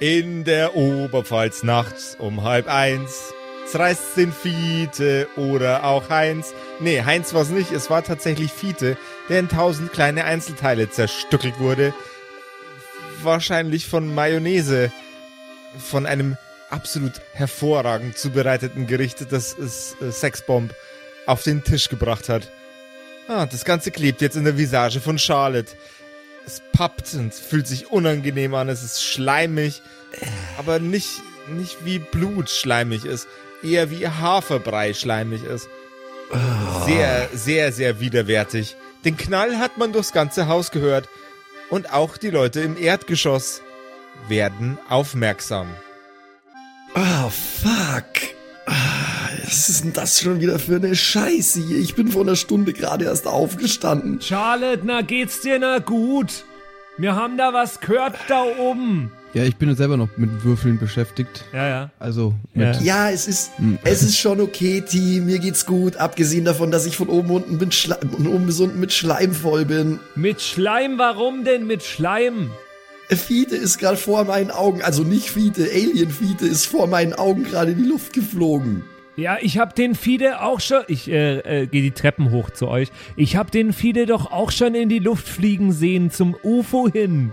In der Oberpfalz nachts um halb eins zerreißt den Fiete oder auch Heinz. Nee, Heinz war es nicht, es war tatsächlich Fiete, der in tausend kleine Einzelteile zerstückelt wurde. Wahrscheinlich von Mayonnaise. Von einem absolut hervorragend zubereiteten Gericht, das es äh, Sexbomb auf den Tisch gebracht hat. Ah, das Ganze klebt jetzt in der Visage von Charlotte. Es pappt und fühlt sich unangenehm an, es ist schleimig, aber nicht, nicht wie Blut schleimig ist, eher wie Haferbrei schleimig ist. Sehr, sehr, sehr widerwärtig. Den Knall hat man durchs ganze Haus gehört. Und auch die Leute im Erdgeschoss werden aufmerksam. Oh, fuck. Was ist denn das schon wieder für eine Scheiße hier? Ich bin vor einer Stunde gerade erst aufgestanden. Charlotte, na geht's dir na gut? Wir haben da was gehört da oben. Ja, ich bin ja selber noch mit Würfeln beschäftigt. Ja, ja. Also mit. Ja, es ist, es ist schon okay, Team. Mir geht's gut. Abgesehen davon, dass ich von oben unten bin, Schla von oben bis unten mit Schleim voll bin. Mit Schleim, warum denn mit Schleim? Fiete ist gerade vor meinen Augen, also nicht Fiete, Alien Fiete ist vor meinen Augen gerade in die Luft geflogen. Ja, ich hab den Fide auch schon. Ich äh, äh, gehe die Treppen hoch zu euch. Ich hab den Fide doch auch schon in die Luft fliegen sehen zum UFO hin.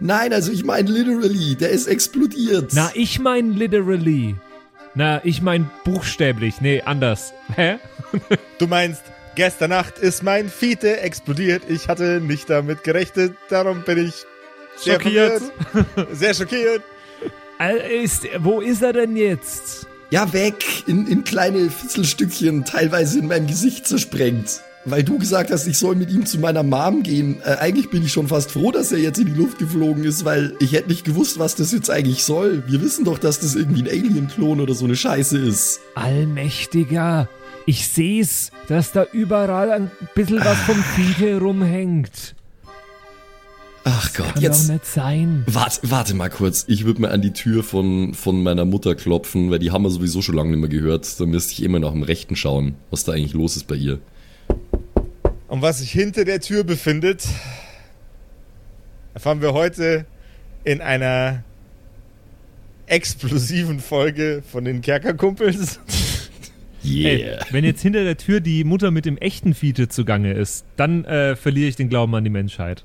Nein, also ich meine literally, der ist explodiert. Na, ich mein literally. Na, ich mein buchstäblich. Nee, anders. Hä? Du meinst, gestern Nacht ist mein Fiete explodiert. Ich hatte nicht damit gerechnet, darum bin ich sehr Schockiert. verwirrt. Sehr schockiert. Äh, Ist, wo ist er denn jetzt? Ja, weg, in, in kleine Fitzelstückchen, teilweise in meinem Gesicht zersprengt. Weil du gesagt hast, ich soll mit ihm zu meiner Mom gehen. Äh, eigentlich bin ich schon fast froh, dass er jetzt in die Luft geflogen ist, weil ich hätte nicht gewusst, was das jetzt eigentlich soll. Wir wissen doch, dass das irgendwie ein Alien-Klon oder so eine Scheiße ist. Allmächtiger. Ich seh's, dass da überall ein bisschen was vom Fide rumhängt. Ach Gott, Kann jetzt. doch nicht sein. Warte, warte mal kurz. Ich würde mal an die Tür von, von meiner Mutter klopfen, weil die haben wir sowieso schon lange nicht mehr gehört. Da müsste ich immer nach dem Rechten schauen, was da eigentlich los ist bei ihr. Und was sich hinter der Tür befindet, erfahren wir heute in einer explosiven Folge von den Kerkerkumpels. Ey, wenn jetzt hinter der Tür die Mutter mit dem echten Fiete zugange ist, dann äh, verliere ich den Glauben an die Menschheit.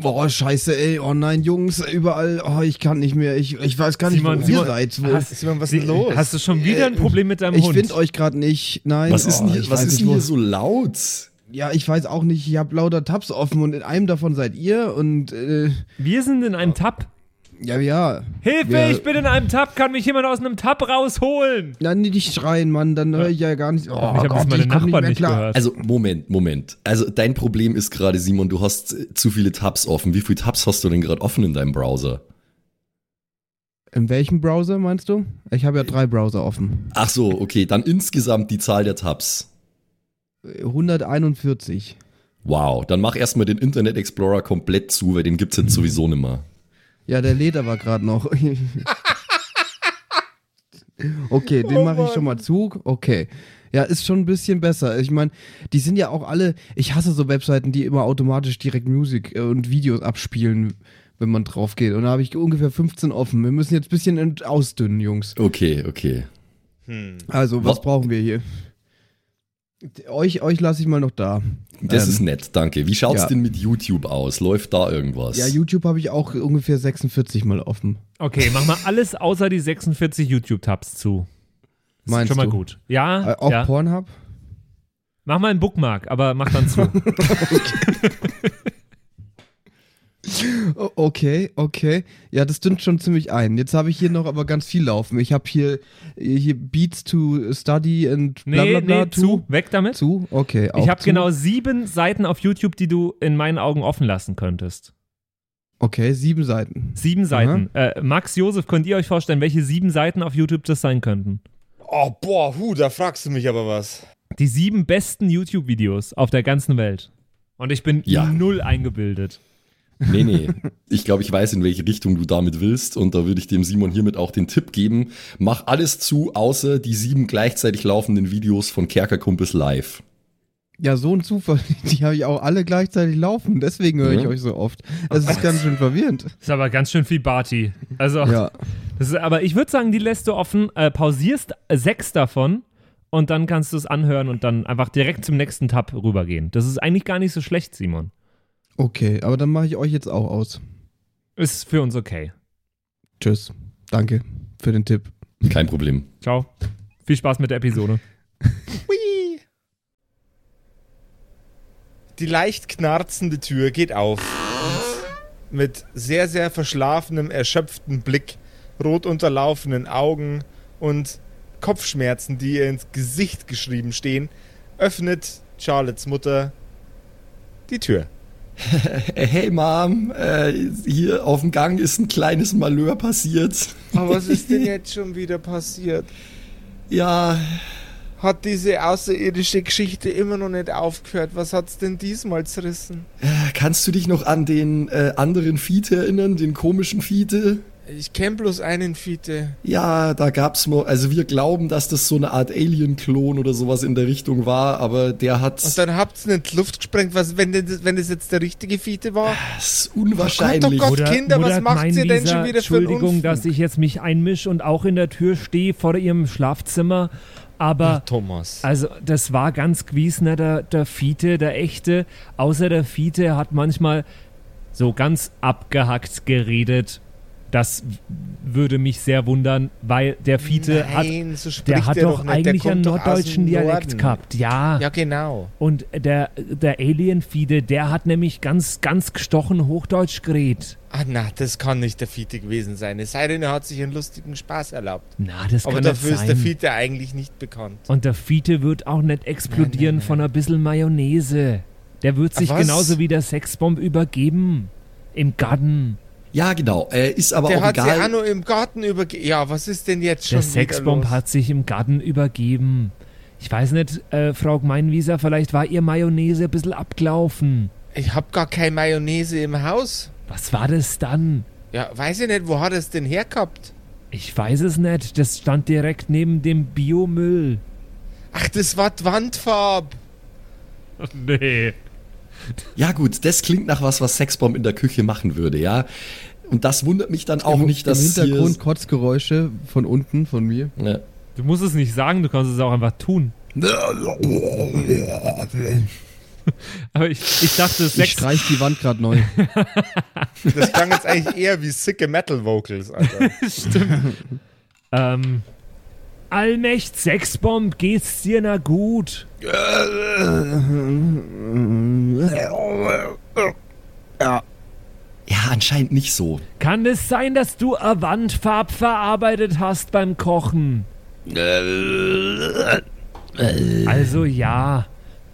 Boah, scheiße, ey. Oh nein, Jungs, überall. Oh, ich kann nicht mehr. Ich, ich weiß gar nicht, Simon, wo ihr seid. Wo, Hast, Simon, was ist denn los? Hast du schon wieder ein Problem mit deinem ich Hund? finde euch gerade nicht. Nein. was ist oh, denn hier, ich was weiß ist nicht, denn wo- hier so laut? Ja, ich weiß auch nicht. Ich habe lauter Tabs offen und in einem davon seid ihr und äh, Wir sind in einem Tab. Ja, ja. Hilfe, Ja. ich bin in einem Tab. Kann mich jemand aus einem Tab rausholen? Nein, nicht schreien, Mann, dann höre ich ja gar nicht. Oh, ich habe Gott, meine Nachbarn mehr nicht klar. gehört. Also, Moment, Moment. Also, dein Problem ist gerade, Simon, du hast äh, zu viele Tabs offen. Wie viele Tabs hast du denn gerade offen in deinem Browser? In welchem Browser meinst du? Ich habe ja drei Browser offen. Ach so, okay, dann insgesamt die Zahl der Tabs. 141. Wow, dann mach erstmal den Internet Explorer komplett zu, weil den gibt's jetzt sowieso nimmer. Ja, der lädt aber gerade noch. okay, den mache ich schon mal zu. Okay. Ja, ist schon ein bisschen besser. Ich meine, die sind ja auch alle. Ich hasse so Webseiten, die immer automatisch direkt Musik äh, und Videos abspielen, wenn man drauf geht. Und da habe ich ungefähr 15 offen. Wir müssen jetzt ein bisschen ausdünnen, Jungs. Okay, okay. Also, was Was- brauchen wir hier? Euch, euch lasse ich mal noch da. Das Ähm, ist nett, danke. Wie schaut's ja. denn mit YouTube aus? Läuft da irgendwas? Ja, YouTube habe ich auch ungefähr 46 mal offen. Okay, mach mal alles außer die 46 YouTube-Tabs zu. Das Meinst ist schon mal du? gut. Ja, Äh, auch ja. Pornhub? Mach mal einen Bookmark, aber mach dann zu. O- Okay, okay. Ja, das dünnt schon ziemlich ein. Jetzt habe ich hier noch aber ganz viel laufen. Ich habe hier, hier Beats to Study and bla nee, bla bla. nee, zu. Weg damit. Zu? Okay. Ich habe genau sieben Seiten auf YouTube, die du in meinen Augen offen lassen könntest. Okay, sieben Seiten. Sieben Seiten. Äh, Max, Josef, könnt ihr euch vorstellen, welche sieben Seiten auf YouTube das sein könnten? Oh, boah, hu, da fragst du mich aber was. Die sieben besten YouTube-Videos auf der ganzen Welt. Und ich bin Ja. null eingebildet. Nee, nee. Ich glaube, ich weiß, in welche Richtung du damit willst. Und da würde ich dem Simon hiermit auch den Tipp geben. Mach alles zu, außer die sieben gleichzeitig laufenden Videos von Kerkerkumpels live. Ja, so ein Zufall. Die habe ich auch alle gleichzeitig laufen. Deswegen höre ich Mhm. euch so oft. Das ist ganz schön verwirrend. Ist aber ganz schön viel Barty. Also, Ja. das ist, aber ich würde sagen, die lässt du offen, äh, pausierst sechs davon und dann kannst du es anhören und dann einfach direkt zum nächsten Tab rübergehen. Das ist eigentlich gar nicht so schlecht, Simon. Okay, aber dann mache ich euch jetzt auch aus. Ist für uns okay. Tschüss. Danke für den Tipp. Kein Problem. Ciao. Viel Spaß mit der Episode. Hui. Die leicht knarzende Tür geht auf. Und mit sehr, sehr verschlafenem, erschöpftem Blick, rot unterlaufenen Augen und Kopfschmerzen, die ihr ins Gesicht geschrieben stehen, öffnet Charlottes Mutter die Tür. Hey Mom, äh, hier auf dem Gang ist ein kleines Malheur passiert. Aber was ist denn jetzt schon wieder passiert? Ja, Hat diese außerirdische Geschichte immer noch nicht aufgehört? Was hat's denn diesmal zerrissen? äh, kannst du dich noch an den äh, anderen Fiete erinnern, den komischen Fiete? Ich kenn bloß einen Fiete. Ja, da gab's mal, also wir glauben, dass das so eine Art Alien-Klon oder sowas in der Richtung war, aber der hat, Und dann habt's in die Luft gesprengt, was, wenn das, wenn das jetzt der richtige Fiete war? das ist unwahrscheinlich. Oh Gott, Kinder, was macht ihr denn schon wieder für Entschuldigung, dass ich jetzt mich einmische und auch in der Tür stehe vor ihrem Schlafzimmer, aber Thomas. Also, das war ganz gewiss nicht der, der Fiete, der echte. Außer der Fiete hat manchmal so ganz abgehackt geredet. Das würde mich sehr wundern, weil der Fiete hat, Nein, so spricht der hat der doch nicht. eigentlich einen doch norddeutschen Dialekt gehabt. Ja. Ja, genau. Und der, der Alien-Fiete, der hat nämlich ganz, ganz gestochen Hochdeutsch geredet. Ah, na, das kann nicht der Fiete gewesen sein. Es sei denn, er hat sich einen lustigen Spaß erlaubt. Na, das Aber kann dafür nicht ist der sein. Fiete eigentlich nicht bekannt. Und der Fiete wird auch nicht explodieren Nein, nein, von ein bisschen Mayonnaise. Der wird sich was? genauso wie der Sexbomb übergeben. Im Garten. Ja, genau, äh, ist aber der auch hat sich auch egal. nur im Garten übergeben. Ja, was ist denn jetzt schon Der Sexbomb hat sich im Garten übergeben. Ich weiß nicht, äh, Frau Gmeinwieser, vielleicht war ihr Mayonnaise ein bisschen abgelaufen. Ich hab gar keine Mayonnaise im Haus. Was war das dann? Ja, weiß ich nicht, wo hat es denn hergehabt? Ich weiß es nicht. Das stand direkt neben dem Biomüll. Ach, das war die Wandfarbe. Nee. Ja gut, das klingt nach was, was Sexbomb in der Küche machen würde, ja. Und das wundert mich dann auch Im, nicht, dass Im Hintergrund hier, Kotzgeräusche von unten, von mir. ja. Du musst es nicht sagen, du kannst es auch einfach tun. Aber ich, ich dachte, Ich Sex, streich die Wand gerade neu. Das klang jetzt eigentlich eher wie sicke Metal Vocals, Alter. Stimmt. ähm, Allmächt Sexbomb, geht's dir na gut? ja, anscheinend nicht so. Kann es sein, dass du a Wandfarb verarbeitet hast beim Kochen? Also ja.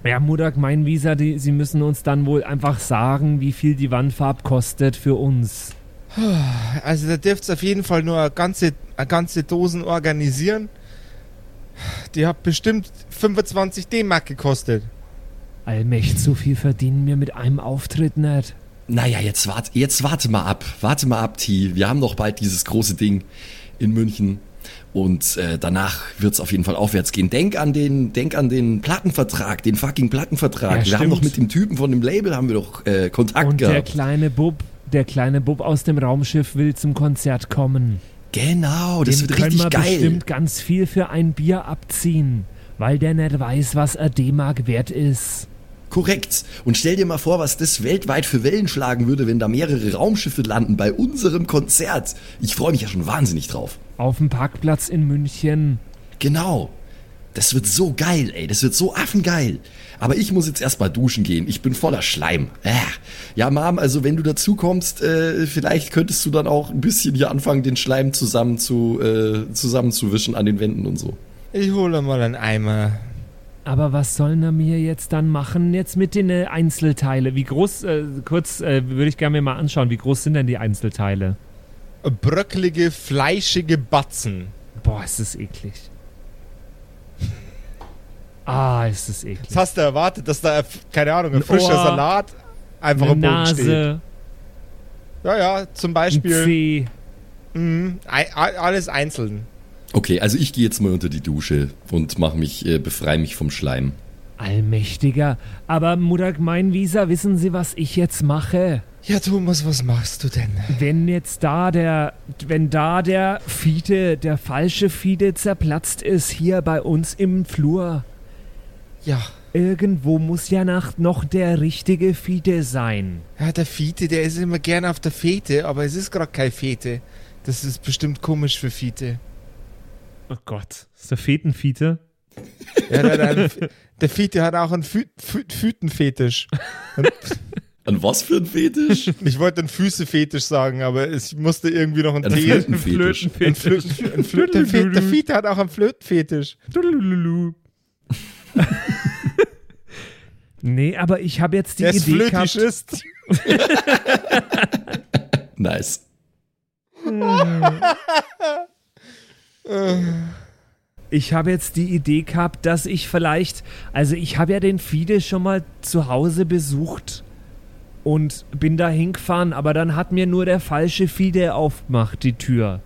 Ja, Mutter Gemeinwieser, die, sie müssen uns dann wohl einfach sagen, wie viel die Wandfarb kostet für uns. Also da dürft ihr auf jeden Fall nur eine ganze, eine ganze Dosen organisieren. Die hat bestimmt 25 D-Mark gekostet. Allmächt, so viel verdienen wir mit einem Auftritt nicht. Naja, jetzt warte, jetzt warte mal ab. Warte mal ab, T. Wir haben doch bald dieses große Ding in München. Und äh, danach wird's auf jeden Fall aufwärts gehen. Denk an den, denk an den Plattenvertrag, den fucking Plattenvertrag. Ja, wir haben stimmt. doch mit dem Typen von dem Label haben wir doch äh, Kontakt Und der gehabt. kleine Bub, der kleine Bub aus dem Raumschiff will zum Konzert kommen. Genau, das Dem wird können richtig wir geil. bestimmt ganz viel für ein Bier abziehen, weil der nicht weiß, was ein D-Mark wert ist. Korrekt. Und stell dir mal vor, was das weltweit für Wellen schlagen würde, wenn da mehrere Raumschiffe landen bei unserem Konzert. Ich freue mich ja schon wahnsinnig drauf. Auf dem Parkplatz in München. Genau. Das wird so geil, ey. Das wird so affengeil. Aber ich muss jetzt erstmal duschen gehen. Ich bin voller Schleim. Äh. Ja, Mom, also wenn du dazu kommst, äh, vielleicht könntest du dann auch ein bisschen hier anfangen, den Schleim zusammen zu, äh, zusammenzuwischen an den Wänden und so. Ich hole mal einen Eimer. Aber was sollen wir mir jetzt dann machen jetzt mit den äh, Einzelteile? Wie groß, äh, kurz äh, würde ich gerne mir mal anschauen, wie groß sind denn die Einzelteile? Bröckelige, fleischige Batzen. Boah, ist das eklig. Ah, ist das eklig. Was hast du erwartet, dass da, keine Ahnung, ein Ein frischer Ohr, Salat einfach Eine am Boden steht? Nase, Ja, ja, zum ein Beispiel. Zeh. Mhm, ei- ei- alles einzeln. Okay, also ich gehe jetzt mal unter die Dusche und mach mich, äh, befreie mich vom Schleim. Allmächtiger. Aber Mutter Meinwieser, wissen Sie, was ich jetzt mache? Ja, Thomas, was machst du denn? Wenn jetzt da der, wenn da der Fiete, der falsche Fiete zerplatzt ist, hier bei uns im Flur, Ja, irgendwo muss ja nach noch der richtige Fiete sein. ja, der Fiete, der ist immer gerne auf der Fete, aber es ist gerade kein Fete. Das ist bestimmt komisch für Fiete. Oh Gott. Ist der Fetenfiete? Ja, der, der, der Fiete hat auch einen Fü Fü Fütenfetisch. An was für ein Fetisch? Ich wollte einen Füßefetisch sagen, aber ich musste irgendwie noch einen Ein T. Flötenfetisch. Ein Flöten, ein Flöten, der, Fe der Fiete hat auch einen Flötenfetisch. Nee, aber ich habe jetzt die Der ist Idee gehabt. ist. Nice. Ich habe jetzt die Idee gehabt, dass ich vielleicht, also ich habe ja den Fide schon mal zu Hause besucht und bin da hingefahren, aber dann hat mir nur der falsche Fide aufgemacht, die Tür.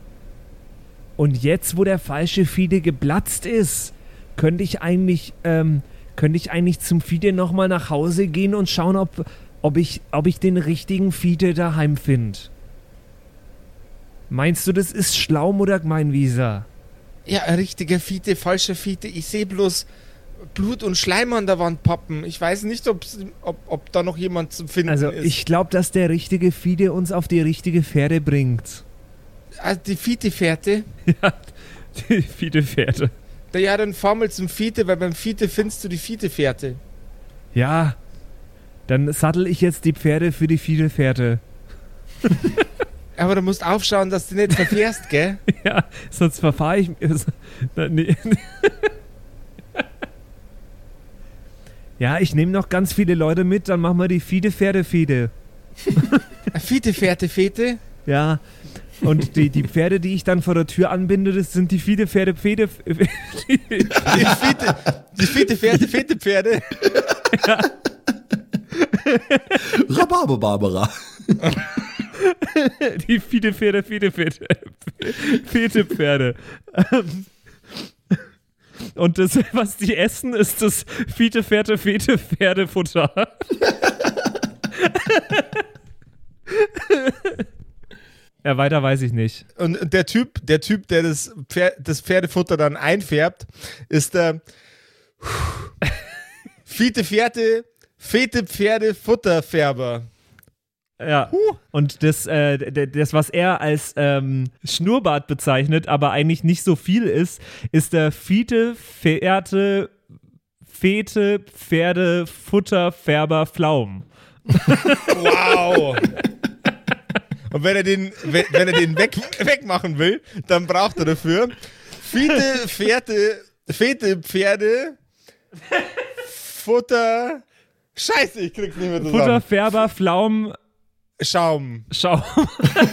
Und jetzt, wo der falsche Fide geplatzt ist, könnte ich eigentlich, ähm, könnte ich eigentlich zum Fide nochmal nach Hause gehen und schauen, ob, ob, ich, ob ich den richtigen Fide daheim finde. Meinst du, das ist schlau, Mutter Gemeinwieser? Ja, ein richtiger Fiete, falscher Fiete. Ich sehe bloß Blut und Schleim an der Wand poppen. Ich weiß nicht, ob, ob da noch jemand zu finden Also ist. ich glaube, dass der richtige Fide uns auf die richtige Pferde bringt. Also die Fiete-Fährte. Die Fide-Pferde. Da ja, dann fahr mal zum Fiete, weil beim Fiete findest du die Fiete-Fährte. Ja, dann sattel ich jetzt die Pferde für die Fide-Pferde. Aber du musst aufschauen, dass du nicht verfährst, gell? Ja, sonst verfahre ich... Nee. Ja, ich nehme noch ganz viele Leute mit, dann machen wir die Fide-Pferde-Fide. Eine Fiete-Fährte-Fete? Ja, und die, die Pferde, die ich dann vor der Tür anbinde, das sind die Fide-Pferde-Pferde... Die Fiete, die Fiete-Fährte-Fete-Pferde. Rhabarber Barbara. Die Fiete Pferde, Fiete Pferde. Fete Pferde. Und das, was die essen, ist das Fiete Pferde, Fete Pferdefutter. Ja, weiter weiß ich nicht. Und der Typ, der Typ, der das, Pfer das Pferdefutter dann einfärbt, ist der Fiete Pferde, Fete Pferde Futterfärber. Ja. Und das, äh, das, was er als ähm, Schnurrbart bezeichnet, aber eigentlich nicht so viel ist, ist der Fiete Pferde, Fete Pferde Futter Färber Pflaum. Wow. Und wenn er den, wenn, wenn er den weg, wegmachen will, dann braucht er dafür Fiete Pferde, Fete Pferde, Futter. Scheiße, ich krieg's nicht mehr Futter zusammen. Färber Pflaum Schaum. Schau.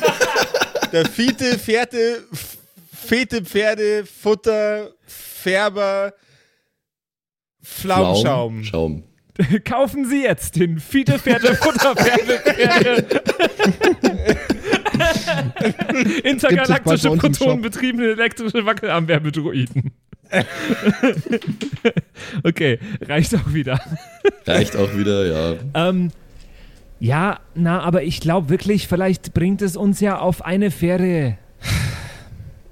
Der Fiete Pferde, Fete Pferde, Futter, Färber, Pflaumschaum. Schaum. Kaufen Sie jetzt den Fiete Pferde Futter Pferde Pferde. Intergalaktische protonenbetriebene elektrische Wackelarmwärmedroiden. okay, reicht auch wieder. Reicht auch wieder, ja. Ähm, ja, na, aber ich glaube wirklich, vielleicht bringt es uns ja auf eine Fähre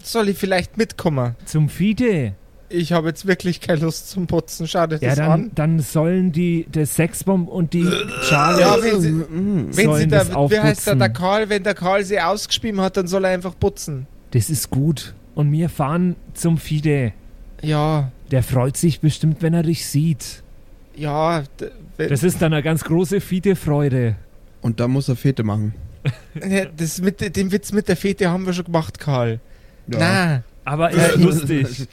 Soll ich vielleicht mitkommen? zum Fiete. Ich habe jetzt wirklich keine Lust zum Putzen. Schau dir Ja, das dann, an. dann sollen die, der Sexbomb und die Charlie Ja, wenn sie, wenn sie sollen da, das wie heißt der, aufputzen. der Karl, wenn der Karl sie ausgespielt hat, dann soll er einfach putzen. Das ist gut. Und wir fahren zum Fide. Ja, Der freut sich bestimmt, wenn er dich sieht. ja, Das ist dann eine ganz große Fide-Freude. Und da muss er Fete machen. Ja, das mit, den Witz mit der Fete haben wir schon gemacht, Karl. Ja. Na. Aber ist lustig.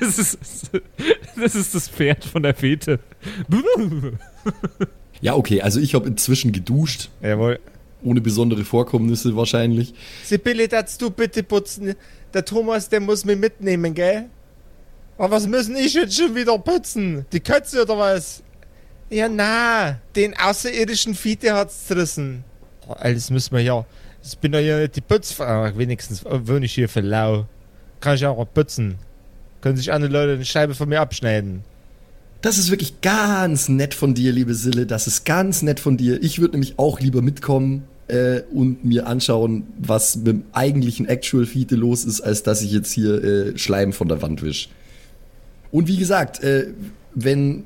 Das ist, das ist das Pferd von der Fete. Ja, okay, also ich habe inzwischen geduscht, Jawohl. ohne besondere Vorkommnisse wahrscheinlich. Sibylle, darfst du bitte putzen? Der Thomas, der muss mich mitnehmen, gell? Aber was müssen ich jetzt schon wieder putzen? Die Kötze oder was? Ja, na, den außerirdischen Fiete hat's zerrissen. Oh, alles müssen wir ja. Ich bin doch ja nicht die Putzfrau. Wenigstens wohne ich hier für lau. Kann ich auch putzen. Können sich andere Leute eine Scheibe von mir abschneiden. Das ist wirklich ganz nett von dir, liebe Sille. Das ist ganz nett von dir. Ich würde nämlich auch lieber mitkommen äh, und mir anschauen, was mit dem eigentlichen Actual Fiete los ist, als dass ich jetzt hier äh, Schleim von der Wand wisch. Und wie gesagt, äh, wenn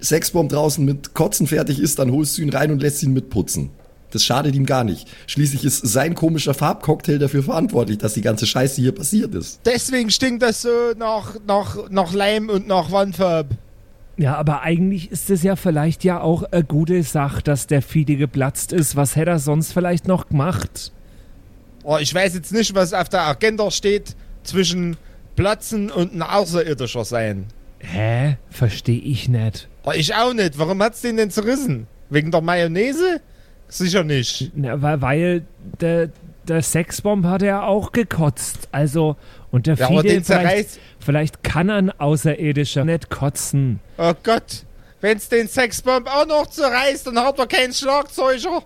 Sexbomb draußen mit Kotzen fertig ist, dann holst du ihn rein und lässt ihn mitputzen. Das schadet ihm gar nicht. Schließlich ist sein komischer Farbcocktail dafür verantwortlich, dass die ganze Scheiße hier passiert ist. Deswegen stinkt das so nach, nach, nach Leim und nach Wandfarb. Ja, aber eigentlich ist es ja vielleicht ja auch eine gute Sache, dass der Fiete geplatzt ist. Was hätte er sonst vielleicht noch gemacht? Oh, ich weiß jetzt nicht, was auf der Agenda steht zwischen Platzen und ein Außerirdischer sein. Hä? Verstehe ich nicht. Oh, ich auch nicht. Warum hat's den denn zerrissen? Wegen der Mayonnaise? Sicher nicht. Na, weil, weil der, der Sexbomb hat ja auch gekotzt. Also, und der Ja, den vielleicht, zerreißt. vielleicht kann ein Außerirdischer nicht kotzen. Oh Gott. Wenn's den Sexbomb auch noch zerreißt, dann hat er keinen Schlagzeuger.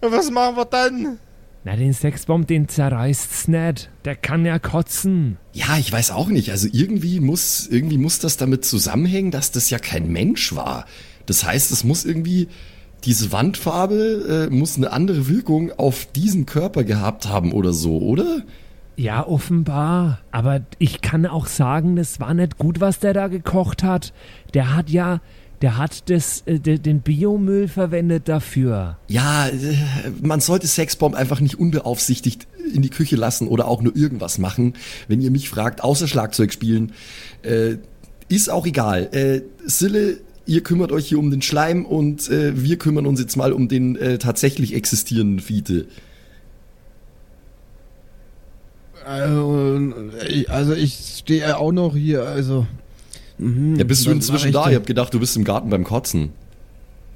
Und was machen wir dann? Na, den Sexbomb, den zerreißt's nicht. Der kann ja kotzen. Ja, ich weiß auch nicht. Also irgendwie muss, irgendwie muss das damit zusammenhängen, dass das ja kein Mensch war. Das heißt, es muss irgendwie, diese Wandfarbe äh, muss eine andere Wirkung auf diesen Körper gehabt haben oder so, oder? Ja, offenbar. Aber ich kann auch sagen, das war nicht gut, was der da gekocht hat. Der hat ja, der hat das, äh, de- den Biomüll verwendet dafür. Ja, äh, man sollte Sexbomb einfach nicht unbeaufsichtigt in die Küche lassen oder auch nur irgendwas machen. Wenn ihr mich fragt, außer Schlagzeug spielen, äh, ist auch egal. Äh, Sille, ihr kümmert euch hier um den Schleim und äh, wir kümmern uns jetzt mal um den äh, tatsächlich existierenden Fiete. Also, ich- also ich stehe auch noch hier, also. mhm, Ja, bist du inzwischen da? ich Ich hab gedacht, du bist im Garten beim Kotzen.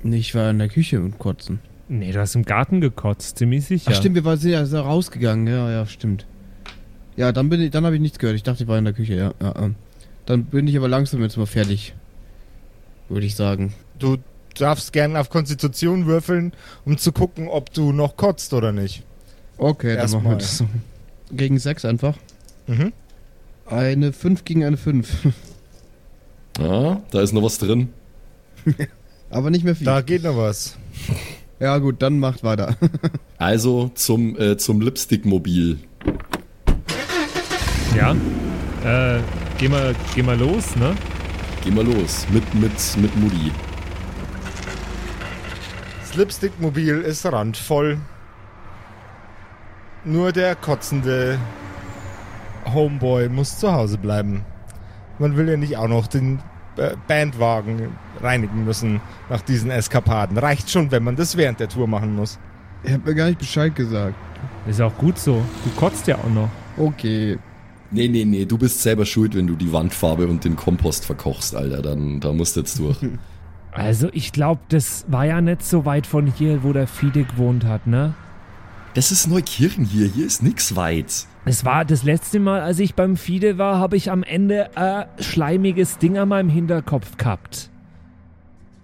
denn? Ich war in der Küche und kotzen. Nee, du hast im Garten gekotzt, ziemlich sicher. Ach stimmt, wir waren ja so rausgegangen, ja, ja, stimmt. Ja, dann bin ich, dann habe ich nichts gehört. Ich dachte, ich war in der Küche, ja. ja. Dann bin ich aber langsam jetzt mal fertig. Würde ich sagen. Du darfst gerne auf Konstitution würfeln, um zu gucken, ob du noch kotzt oder nicht. Okay, dann Erstmal. machen wir das so. Gegen sechs einfach. Mhm. Eine 5 gegen eine 5. Ja, da ist noch was drin. aber nicht mehr viel. Da geht noch was. Ja gut, dann macht weiter. Also zum, äh, zum Lipstick-Mobil. Ja. Äh, geh mal, geh mal los, ne? Geh mal los. Mit, mit, mit Mutti. Das Lipstick-Mobil ist randvoll. Nur der kotzende Homeboy muss zu Hause bleiben. Man will ja nicht auch noch den äh, Bandwagen reinigen müssen nach diesen Eskapaden. Reicht schon, wenn man das während der Tour machen muss. Ihr habt mir gar nicht Bescheid gesagt. Ist auch gut so. Du kotzt ja auch noch. Okay. Nee, nee, nee, du bist selber schuld, wenn du die Wandfarbe und den Kompost verkochst, Alter. Dann, da musst du jetzt durch. Also ich glaube, das war ja nicht so weit von hier, wo der Fiede gewohnt hat, ne? Das ist Neukirchen hier. Hier ist nix weit. Es war das letzte Mal, als ich beim Fiede war, habe ich am Ende ein schleimiges Ding an meinem Hinterkopf gehabt.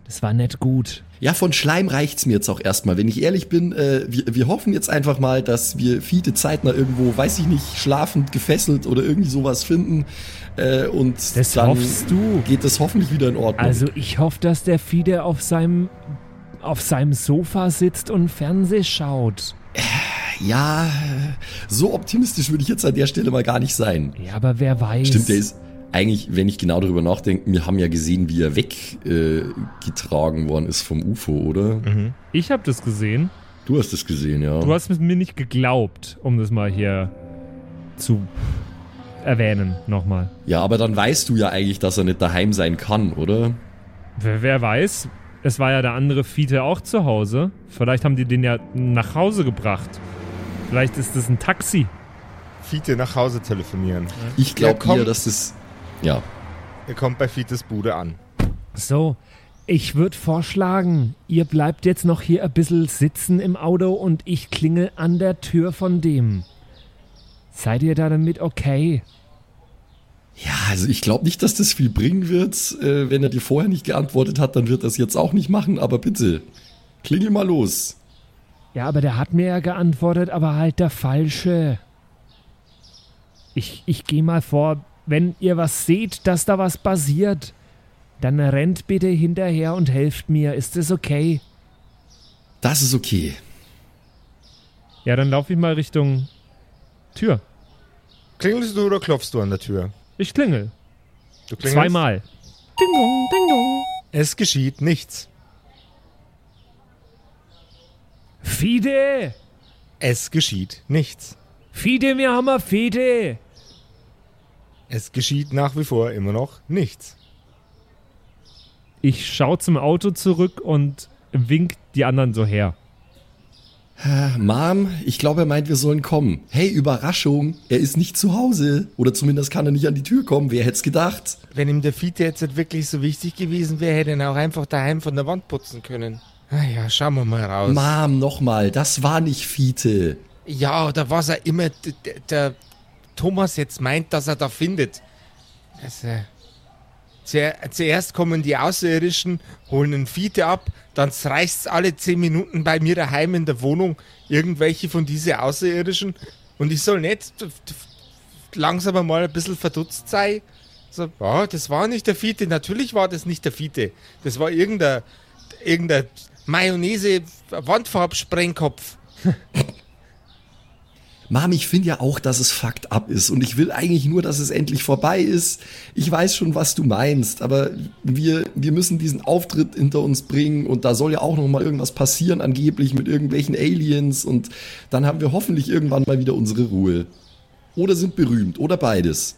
Das war nicht gut. Ja, von Schleim reicht's mir jetzt auch erstmal. Wenn ich ehrlich bin, äh, wir, wir hoffen jetzt einfach mal, dass wir Fiete zeitnah irgendwo, weiß ich nicht, schlafend gefesselt oder irgendwie sowas finden. Äh, und Das dann hoffst du. geht das hoffentlich wieder in Ordnung. Also ich hoffe, dass der Fiede auf seinem auf seinem Sofa sitzt und Fernseh schaut. ja, äh, so optimistisch würde ich jetzt an der Stelle mal gar nicht sein. Ja, aber wer weiß. Stimmt, der ist eigentlich, wenn ich genau darüber nachdenke, wir haben ja gesehen, wie er weggetragen äh, worden ist vom UFO, oder? Ich habe das gesehen. Du hast es gesehen, ja. Du hast mir nicht geglaubt, um das mal hier zu erwähnen nochmal. ja, aber dann weißt du ja eigentlich, dass er nicht daheim sein kann, oder? Wer, wer weiß, es war ja der andere Fiete auch zu Hause. Vielleicht haben die den ja nach Hause gebracht. Vielleicht ist das ein Taxi. Fiete nach Hause telefonieren. Ich glaube kommt- eher, dass das Ja. Ihr kommt bei Fites Bude an. So, ich würde vorschlagen, ihr bleibt jetzt noch hier ein bisschen sitzen im Auto und ich klingel an der Tür von dem. Seid ihr da damit okay? Ja, also ich glaube nicht, dass das viel bringen wird. Äh, wenn er dir vorher nicht geantwortet hat, dann wird er es jetzt auch nicht machen. Aber bitte, klingel mal los. Ja, aber der hat mir ja geantwortet, aber halt der falsche. Ich, ich gehe mal vor, wenn ihr was seht, dass da was passiert, dann rennt bitte hinterher und helft mir. Ist das okay? Das ist okay. Ja, dann laufe ich mal Richtung Tür. Klingelst du oder klopfst du an der Tür? Ich klingel. Du klingelst? Zweimal. Ding dong, ding dong. Es geschieht nichts. Fide! Es geschieht nichts. Fide, wir haben Fide! Es geschieht nach wie vor immer noch nichts. Ich schaue zum Auto zurück und wink die anderen so her. Mom, ich glaube, er meint, wir sollen kommen. Hey, Überraschung, er ist nicht zu Hause. Oder zumindest kann er nicht an die Tür kommen. Wer hätte es gedacht? Wenn ihm der Fiete jetzt nicht wirklich so wichtig gewesen wäre, hätte er auch einfach daheim von der Wand putzen können. Ah ja, schauen wir mal raus. Mom, nochmal, das war nicht Fiete. ja, oder was er immer d- d- der Thomas jetzt meint, dass er da findet. Also, zuer- zuerst kommen die Außerirdischen, holen einen Fiete ab, dann reicht's alle zehn Minuten bei mir daheim in der Wohnung irgendwelche von diese Außerirdischen und ich soll nicht langsam mal ein bisschen verdutzt sein. So, ja, das war nicht der Fiete, natürlich war das nicht der Fiete. Das war irgendein, irgendein Mayonnaise-Wandfarbsprengkopf. Mom, ich finde ja auch, dass es fucked up ist und ich will eigentlich nur, dass es endlich vorbei ist. Ich weiß schon, was du meinst, aber wir, wir müssen diesen Auftritt hinter uns bringen und da soll ja auch noch mal irgendwas passieren, angeblich mit irgendwelchen Aliens und dann haben wir hoffentlich irgendwann mal wieder unsere Ruhe. Oder sind berühmt oder beides.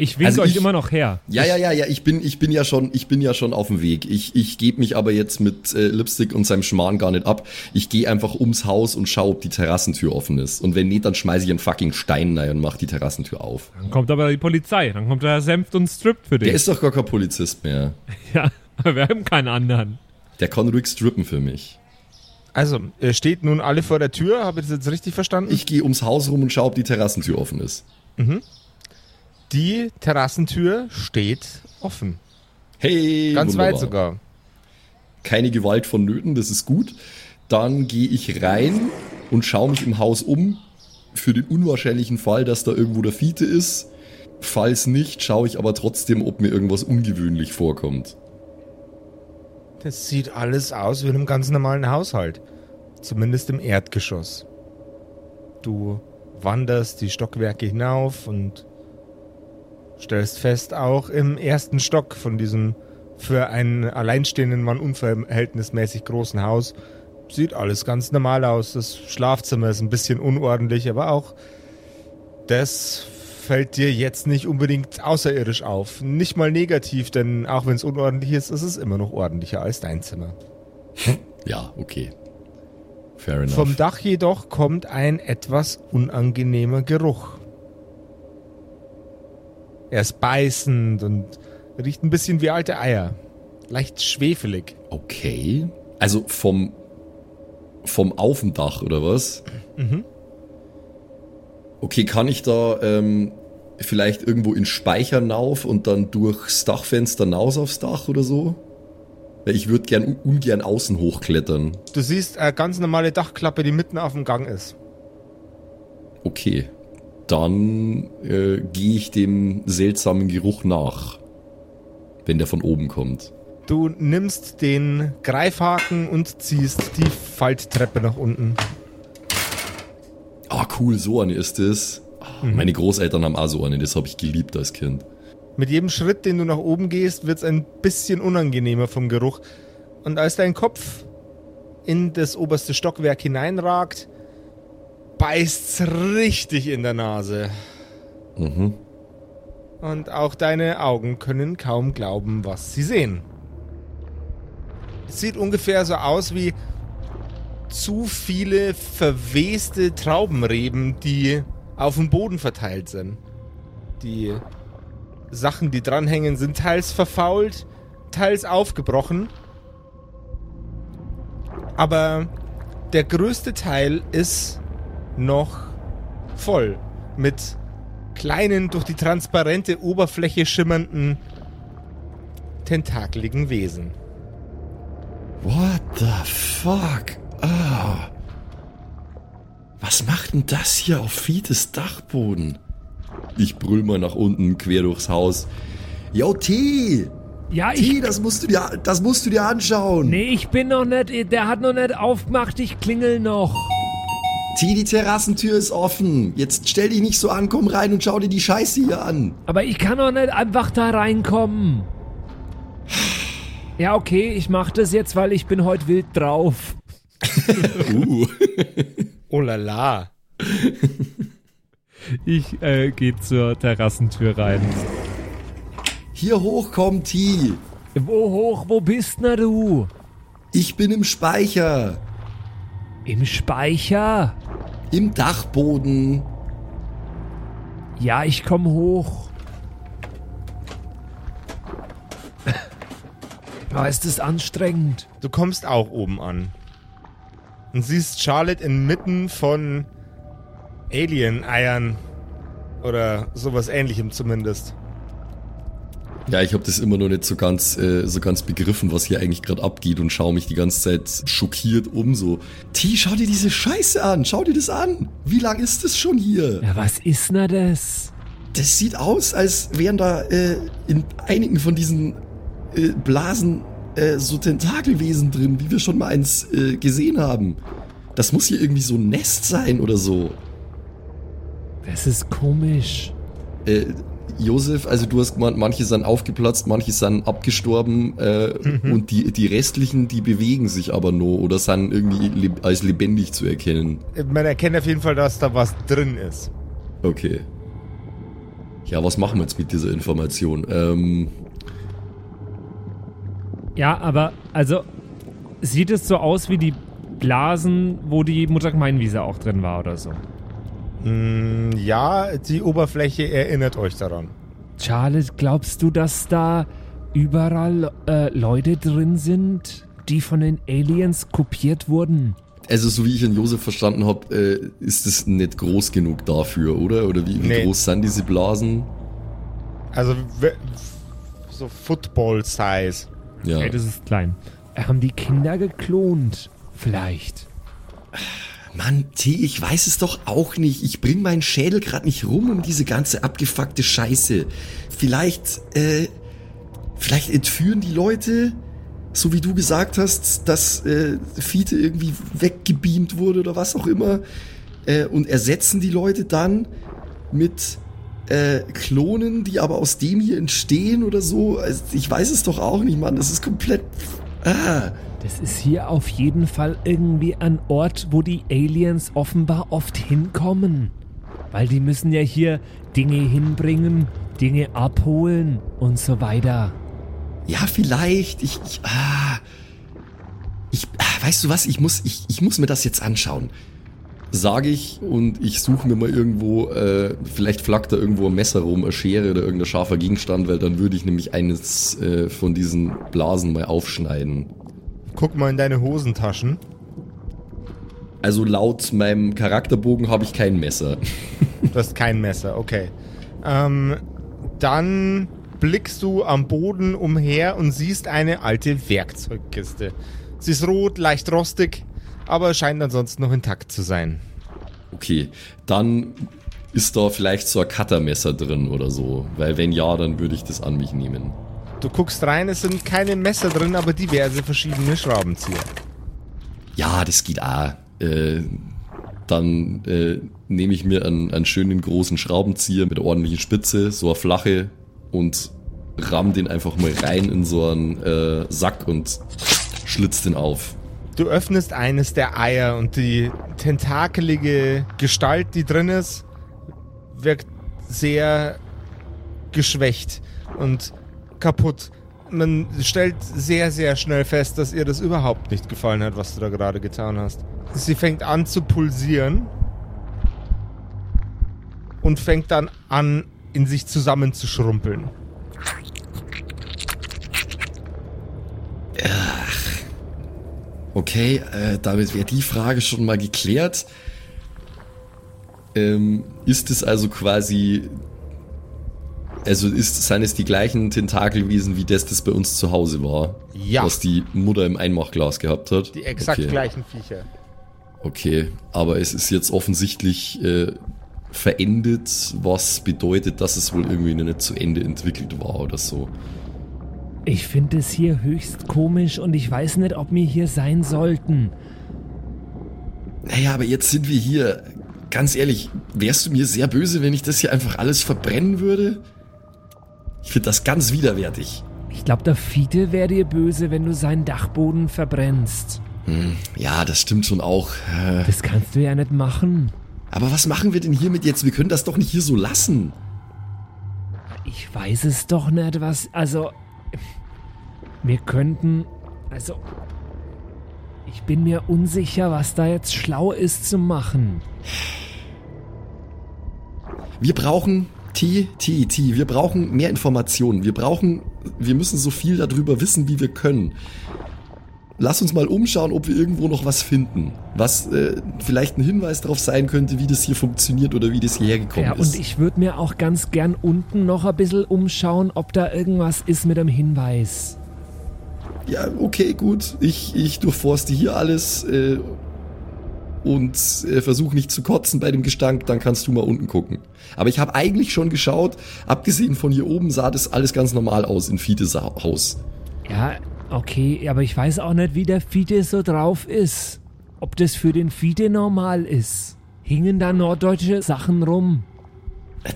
Ich wink Also euch ich- immer noch her. Ja, ja, ja, ja, ich bin, ich bin ja schon, ich bin ja schon auf dem Weg. Ich, ich gebe mich aber jetzt mit äh, Lipstick und seinem Schmarrn gar nicht ab. Ich gehe einfach ums Haus und schaue, ob die Terrassentür offen ist. Und wenn nicht, dann schmeiße ich einen fucking Stein rein und mach die Terrassentür auf. Dann kommt aber die Polizei. Dann kommt der Senft und strippt für Der dich. ist doch gar kein Polizist mehr. Ja, aber wir haben keinen anderen. Der kann ruhig strippen für mich. Also, steht nun alle vor der Tür, habe ich das jetzt richtig verstanden? Ich gehe ums Haus rum und schaue, ob die Terrassentür offen ist. Die Terrassentür steht offen. Hey, Ganz wunderbar. weit sogar. Keine Gewalt vonnöten, das ist gut. Dann gehe ich rein und schaue mich im Haus um für den unwahrscheinlichen Fall, dass da irgendwo der Fiete ist. Falls nicht, schaue ich aber trotzdem, ob mir irgendwas ungewöhnlich vorkommt. Das sieht alles aus wie in einem ganz normalen Haushalt. Zumindest im Erdgeschoss. Du wanderst die Stockwerke hinauf und stellst fest, auch im ersten Stock von diesem für einen alleinstehenden Mann unverhältnismäßig großen Haus sieht alles ganz normal aus. Das Schlafzimmer ist ein bisschen unordentlich, aber auch das fällt dir jetzt nicht unbedingt außerirdisch auf. Nicht mal negativ, denn auch wenn es unordentlich ist, ist es immer noch ordentlicher als dein Zimmer. Ja, okay. Fair enough. Vom Dach jedoch kommt ein etwas unangenehmer Geruch. Er ist beißend und riecht ein bisschen wie alte Eier. Leicht schwefelig. okay. Also vom, vom Aufendach oder was? Mhm. Okay, kann ich da ähm, vielleicht irgendwo in Speicher nauf und dann durchs Dachfenster hinaus aufs Dach oder so? Weil ich würde gern ungern außen hochklettern. Du siehst eine ganz normale Dachklappe, die mitten auf dem Gang ist. Okay. Dann äh, gehe ich dem seltsamen Geruch nach. Wenn der von oben kommt. Du nimmst den Greifhaken und ziehst die Falttreppe nach unten. Ah, cool, so eine ist es. Ah, Meine Großeltern haben auch so eine, das habe ich geliebt als Kind. Mit jedem Schritt, den du nach oben gehst, wird es ein bisschen unangenehmer vom Geruch. Und als dein Kopf in das oberste Stockwerk hineinragt, beißt's richtig in der Nase. Mhm. Und auch deine Augen können kaum glauben, was sie sehen. Es sieht ungefähr so aus wie zu viele verweste Traubenreben, die auf dem Boden verteilt sind. Die Sachen, die dranhängen, sind teils verfault, teils aufgebrochen. Aber der größte Teil ist noch voll mit kleinen, durch die transparente Oberfläche schimmernden, tentakeligen Wesen. What the fuck? Ah. Was macht denn das hier auf Fietes Dachboden? Ich brüll mal nach unten, quer durchs Haus. Yo, T! Ja, T, ich. das musst du dir, das musst du dir anschauen. Nee, ich bin noch nicht. Der hat noch nicht aufgemacht. Ich klingel noch. T, die Terrassentür ist offen. Jetzt stell dich nicht so an, komm rein und schau dir die Scheiße hier an. Aber ich kann doch nicht einfach da reinkommen. Ja, okay, ich mach das jetzt, weil ich bin heute wild drauf. Uh. Oh la la. Ich äh, gehe zur Terrassentür rein. Hier hoch kommt T. Wo hoch, wo bist na du? Ich bin im Speicher. Im Speicher? Im Dachboden. Ja, ich komm hoch. Aber ist das anstrengend? Du kommst auch oben an. Und siehst Charlotte inmitten von Alien-Eiern. Oder sowas ähnlichem zumindest. Ja, ich habe das immer noch nicht so ganz, äh, so ganz begriffen, was hier eigentlich gerade abgeht und schaue mich die ganze Zeit schockiert um. So, T, schau dir diese Scheiße an, schau dir das an. Wie lang ist das schon hier? Ja, was ist na das? Das sieht aus, als wären da äh, in einigen von diesen äh, Blasen äh, so Tentakelwesen drin, wie wir schon mal eins äh, gesehen haben. Das muss hier irgendwie so ein Nest sein oder so. Das ist komisch. Äh, Josef, also du hast gemeint, manche sind aufgeplatzt, manche sind abgestorben äh, und die, die restlichen, die bewegen sich aber nur oder sind irgendwie leb als lebendig zu erkennen. Man erkennt auf jeden Fall, dass da was drin ist. Okay. Ja, was machen wir jetzt mit dieser Information? Ähm, Ja, aber also sieht es so aus wie die Blasen, wo die Muttergemeinwiese auch drin war oder so. Mm, ja, die Oberfläche erinnert euch daran. Charlotte, glaubst du, dass da überall äh, Leute drin sind, die von den Aliens kopiert wurden? also so wie ich an Josef verstanden habe, äh, ist es nicht groß genug dafür, oder? Oder wie, wie Nee. groß sind diese Blasen? Also w- so Football-Size. Ja. Ey, das ist klein. Haben die Kinder geklont? Vielleicht. Mann, T, ich weiß es doch auch nicht. Ich bring meinen Schädel gerade nicht rum um diese ganze abgefuckte Scheiße. Vielleicht, äh, vielleicht entführen die Leute, so wie du gesagt hast, dass äh, Fiete irgendwie weggebeamt wurde oder was auch immer, äh, und ersetzen die Leute dann mit äh, Klonen, die aber aus dem hier entstehen oder so. Also, ich weiß es doch auch nicht, Mann. Das ist komplett. Ah. Das ist hier auf jeden Fall irgendwie ein Ort, wo die Aliens offenbar oft hinkommen. Weil die müssen ja hier Dinge hinbringen, Dinge abholen und so weiter. Ja, vielleicht. Ich, ich, ah, ich, ah, weißt du was? Ich muss, ich, ich muss mir das jetzt anschauen. Sage ich und ich suche mir mal irgendwo, äh, vielleicht flackt da irgendwo ein Messer rum, eine Schere oder irgendein scharfer Gegenstand, weil dann würde ich nämlich eines äh, von diesen Blasen mal aufschneiden. Guck mal in deine Hosentaschen. Also laut meinem Charakterbogen habe ich kein Messer. Du hast kein Messer, okay. Ähm, dann blickst du am Boden umher und siehst eine alte Werkzeugkiste. Sie ist rot, leicht rostig, aber scheint ansonsten noch intakt zu sein. Okay, dann ist da vielleicht so ein Cuttermesser drin oder so, weil wenn ja, dann würde ich das an mich nehmen. Du guckst rein, es sind keine Messer drin, aber diverse verschiedene Schraubenzieher. Ja, das geht auch. Äh, dann äh, nehme ich mir einen, einen schönen großen Schraubenzieher mit ordentlichen Spitze, so eine flache und ramm den einfach mal rein in so einen äh, Sack und schlitz den auf. Du öffnest eines der Eier und die tentakelige Gestalt, die drin ist, wirkt sehr geschwächt und kaputt. Man stellt sehr, sehr schnell fest, dass ihr das überhaupt nicht gefallen hat, was du da gerade getan hast. Sie fängt an zu pulsieren und fängt dann an, in sich zusammenzuschrumpeln. Okay, äh, damit wäre die Frage schon mal geklärt. Ähm, ist es also quasi also ist, seien es die gleichen Tentakelwesen wie das, das bei uns zu Hause war? Ja. Was die Mutter im Einmachglas gehabt hat? Die exakt okay. gleichen Viecher. Okay, aber es ist jetzt offensichtlich äh, verendet, was bedeutet, dass es wohl irgendwie noch nicht zu Ende entwickelt war oder so. Ich finde es hier höchst komisch und ich weiß nicht, ob wir hier sein sollten. Naja, aber jetzt sind wir hier. Ganz ehrlich, wärst du mir sehr böse, wenn ich das hier einfach alles verbrennen würde? Ich finde das ganz widerwärtig. Ich glaube, der Fiete wäre dir böse, wenn du seinen Dachboden verbrennst. Hm, ja, das stimmt schon auch. Äh, Das kannst du ja nicht machen. Aber was machen wir denn hiermit jetzt? Wir können das doch nicht hier so lassen. Ich weiß es doch nicht, was. Also. Wir könnten. Also. Ich bin mir unsicher, was da jetzt schlau ist zu machen. Wir brauchen T, T, T. Wir brauchen mehr Informationen. Wir brauchen, wir müssen so viel darüber wissen, wie wir können. Lass uns mal umschauen, ob wir irgendwo noch was finden. Was äh, vielleicht ein Hinweis darauf sein könnte, wie das hier funktioniert oder wie das hierher gekommen Ja, ist. und ich würde mir auch ganz gern unten noch ein bisschen umschauen, ob da irgendwas ist mit einem Hinweis. Ja, okay, gut. Ich, ich durchforste hier alles äh, und äh, versuche nicht zu kotzen bei dem Gestank, dann kannst du mal unten gucken. Aber ich habe eigentlich schon geschaut, abgesehen von hier oben sah das alles ganz normal aus in Fides Haus. Ja, okay, aber ich weiß auch nicht, wie der Fiete so drauf ist. Ob das für den Fiete normal ist. Hingen da norddeutsche Sachen rum?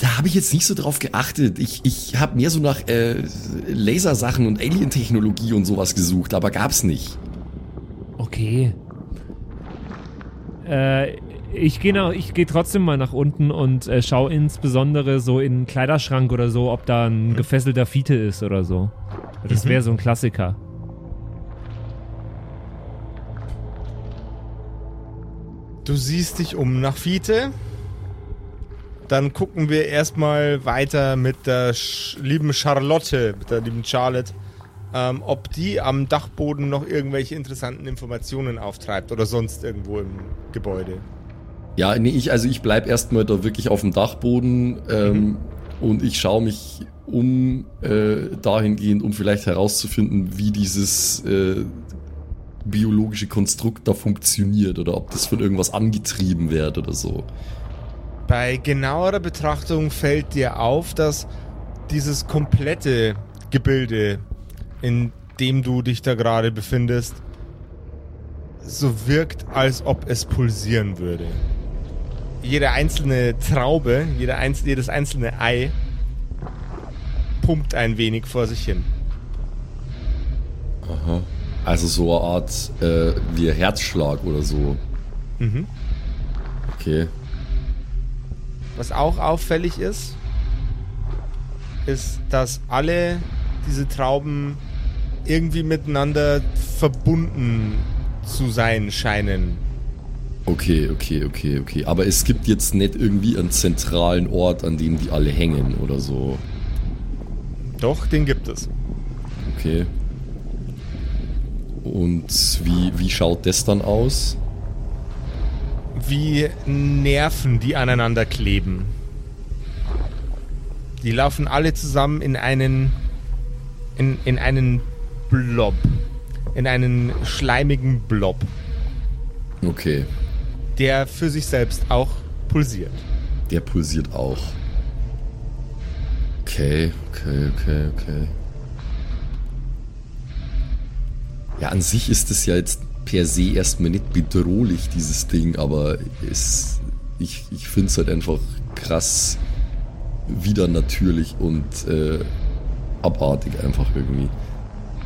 Da habe ich jetzt nicht so drauf geachtet. Ich, ich habe mehr so nach äh, Lasersachen und Alien-Technologie und sowas gesucht, aber gab's nicht. Okay. Äh, ich gehe geh trotzdem mal nach unten und äh, schau insbesondere so in den Kleiderschrank oder so, ob da ein gefesselter Fiete ist oder so. Das wäre so ein Klassiker. Du siehst dich um nach Fiete. Dann gucken wir erstmal weiter mit der Sch lieben Charlotte, mit der lieben Charlotte, ähm, ob die am Dachboden noch irgendwelche interessanten Informationen auftreibt oder sonst irgendwo im Gebäude. Ja, nee, ich, also ich bleib erstmal da wirklich auf dem Dachboden ähm, und ich schaue mich um äh, dahingehend, um vielleicht herauszufinden, wie dieses äh, biologische Konstrukt da funktioniert oder ob das von irgendwas angetrieben wird oder so. Bei genauerer Betrachtung fällt dir auf, dass dieses komplette Gebilde, in dem du dich da gerade befindest, so wirkt, als ob es pulsieren würde. Jede einzelne Traube, jeder einz jedes einzelne Ei pumpt ein wenig vor sich hin. Aha. Also so eine Art äh, wie ein Herzschlag oder so. Mhm. Okay. Was auch auffällig ist, ist, dass alle diese Trauben irgendwie miteinander verbunden zu sein scheinen. Okay, okay, okay, okay. Aber es gibt jetzt nicht irgendwie einen zentralen Ort, an dem die alle hängen oder so. Doch, den gibt es. Okay. Und wie, wie schaut das dann aus? Wie Nerven, die aneinander kleben. Die laufen alle zusammen in einen in, in einen Blob. In einen schleimigen Blob, Okay. der für sich selbst auch pulsiert. Der pulsiert auch. Okay, okay, okay, okay. Ja, an sich ist es ja jetzt per se erstmal nicht bedrohlich, dieses Ding, aber es, ich, ich finde es halt einfach krass wieder natürlich und äh, abartig einfach irgendwie.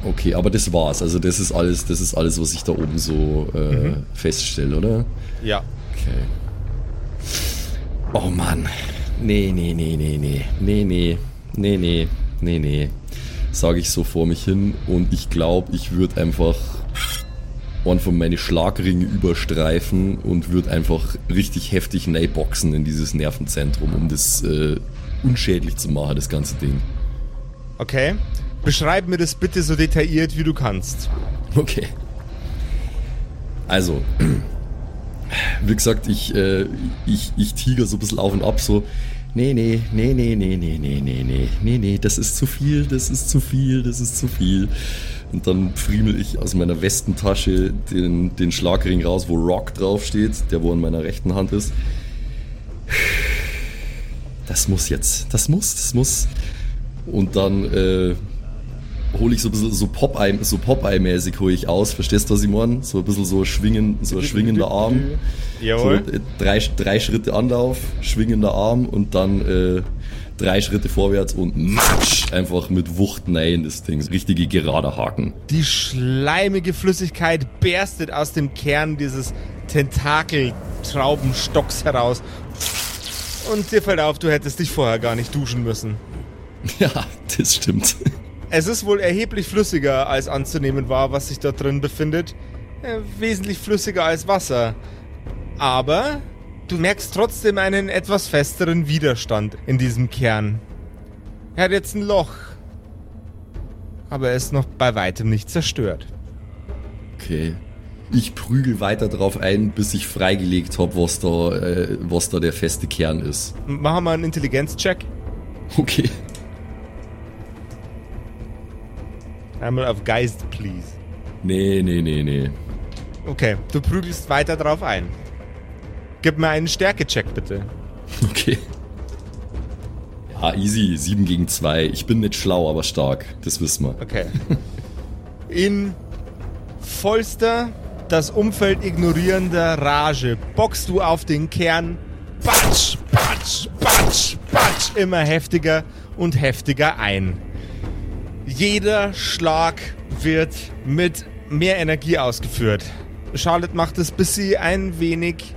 Okay, aber das war's. Also das ist alles, das ist alles, was ich da oben so äh, Mhm. feststelle, oder? Ja. Okay. Oh Mann. Nee, nee, nee, nee, nee. Nee, nee. Nee, nee. Nee, nee. Sage ich so vor mich hin und ich glaube, ich würde einfach einen von meine Schlagringe überstreifen und würde einfach richtig heftig boxen in dieses Nervenzentrum, um das äh, unschädlich zu machen, das ganze Ding. Okay. Beschreib mir das bitte so detailliert, wie du kannst. Okay. Also, wie gesagt, ich, äh, ich, ich tiger so ein bisschen auf und ab, so, nee, nee, nee, nee, nee, nee, nee, nee, nee, nee, nee, das ist zu viel, das ist zu viel, das ist zu viel. Und dann friemel ich aus meiner Westentasche den, den Schlagring raus, wo Rock draufsteht, der wo in meiner rechten Hand ist. Das muss jetzt, das muss, das muss. Und dann äh, hole ich so ein bisschen so Popeye, so Popeye-mäßig hole ich aus, verstehst du, was ich meine? So ein bisschen so schwingen, so ein schwingender Arm. Jawohl. So, äh, drei, drei Schritte Anlauf, schwingender Arm und dann äh, drei Schritte vorwärts und matsch, einfach mit Wucht nein das Ding. Richtige gerade Haken. Die schleimige Flüssigkeit berstet aus dem Kern dieses Tentakeltraubenstocks heraus. Und dir fällt auf, du hättest dich vorher gar nicht duschen müssen. Ja, das stimmt. Es ist wohl erheblich flüssiger als anzunehmen war, was sich dort drin befindet. Äh, wesentlich flüssiger als Wasser. Aber du merkst trotzdem einen etwas festeren Widerstand in diesem Kern. Er hat jetzt ein Loch. Aber er ist noch bei weitem nicht zerstört. Okay. Ich prügel weiter drauf ein, bis ich freigelegt habe, was da, äh, was da der feste Kern ist. Machen wir einen Intelligenzcheck. Okay. Einmal auf Geist, please. Nee, nee, nee, nee. Okay, du prügelst weiter drauf ein. Gib mir einen Stärke-Check, bitte. Okay. Ja, easy. 7 gegen 2. Ich bin nicht schlau, aber stark. Das wissen wir. Okay. In vollster, das Umfeld ignorierender Rage bockst du auf den Kern. Batsch, batsch, batsch, batsch. Immer heftiger und heftiger ein. Jeder Schlag wird mit mehr Energie ausgeführt. Charlotte macht es, bis sie ein wenig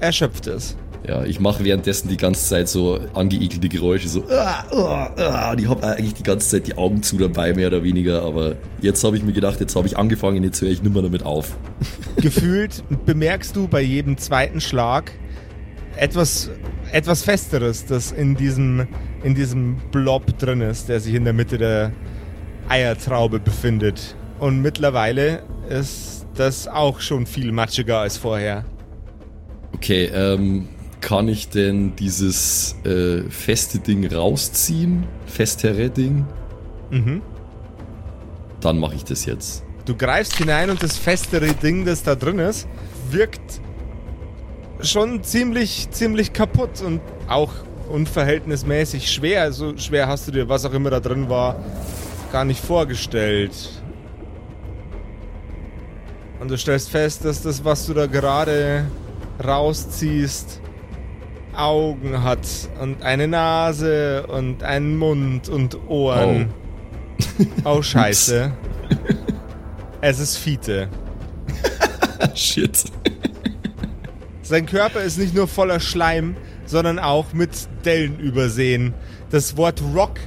erschöpft ist. Ja, ich mache währenddessen die ganze Zeit so angeekelte Geräusche, so, ah, ah, ah, und ich habe eigentlich die ganze Zeit die Augen zu dabei, mehr oder weniger, aber jetzt habe ich mir gedacht, jetzt habe ich angefangen, jetzt höre ich nimmer damit auf. Gefühlt bemerkst du bei jedem zweiten Schlag etwas, etwas Festeres, das in diesem, in diesem Blob drin ist, der sich in der Mitte der Eiertraube befindet. Und mittlerweile ist das auch schon viel matschiger als vorher. Okay, ähm, kann ich denn dieses äh, feste Ding rausziehen? Festere Ding? Mhm. Dann mache ich das jetzt. Du greifst hinein und das festere Ding, das da drin ist, wirkt schon ziemlich, ziemlich kaputt und auch unverhältnismäßig schwer. So schwer hast du dir, was auch immer da drin war, gar nicht vorgestellt. Und du stellst fest, dass das, was du da gerade rausziehst, Augen hat und eine Nase und einen Mund und Ohren. Oh, scheiße. es ist Fiete. Shit. Sein Körper ist nicht nur voller Schleim, sondern auch mit Dellen übersehen. Das Wort Rock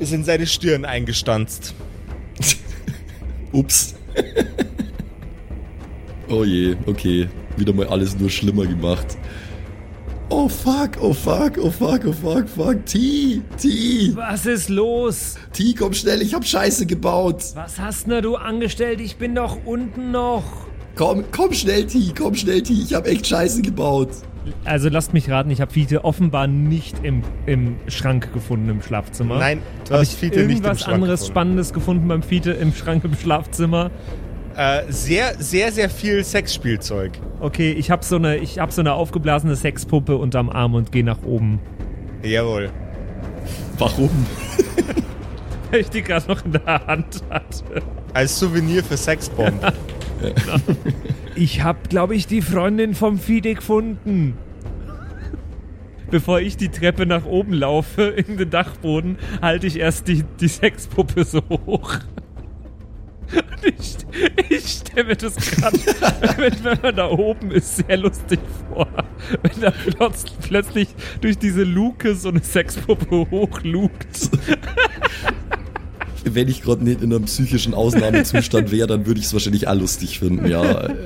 ist in seine Stirn eingestanzt. Ups. oh je, okay. Wieder mal alles nur schlimmer gemacht. Oh fuck, oh fuck, oh fuck, oh fuck, fuck. T, T, Was ist los? T, komm schnell, ich hab Scheiße gebaut. Was hast denn du angestellt? Ich bin doch unten noch. Komm, komm schnell, T, komm schnell, T, ich hab echt Scheiße gebaut. Also lasst mich raten, ich habe Fiete offenbar nicht im, im Schrank gefunden im Schlafzimmer. Nein, du Habe hast ich Fiete nicht im irgendwas Schrank anderes gefunden. Spannendes gefunden beim Fiete im Schrank im Schlafzimmer? Äh, sehr, sehr, sehr viel Sexspielzeug. Okay, ich habe so eine, ich habe so eine aufgeblasene Sexpuppe unterm Arm und gehe nach oben, Jawohl. Warum? weil ich die gerade noch in der Hand hatte. Als Souvenir für Ich habe, glaube ich, die Freundin vom Fide gefunden. Bevor ich die Treppe nach oben laufe in den Dachboden, halte ich erst die, die Sexpuppe so hoch. Und ich, ich stelle mir das gerade, wenn, wenn man da oben ist, sehr lustig vor. Wenn da plötz, plötzlich durch diese Luke so eine Sexpuppe hochlugt. Wenn ich gerade nicht in einem psychischen Ausnahmezustand wäre, dann würde ich es wahrscheinlich auch lustig finden, ja.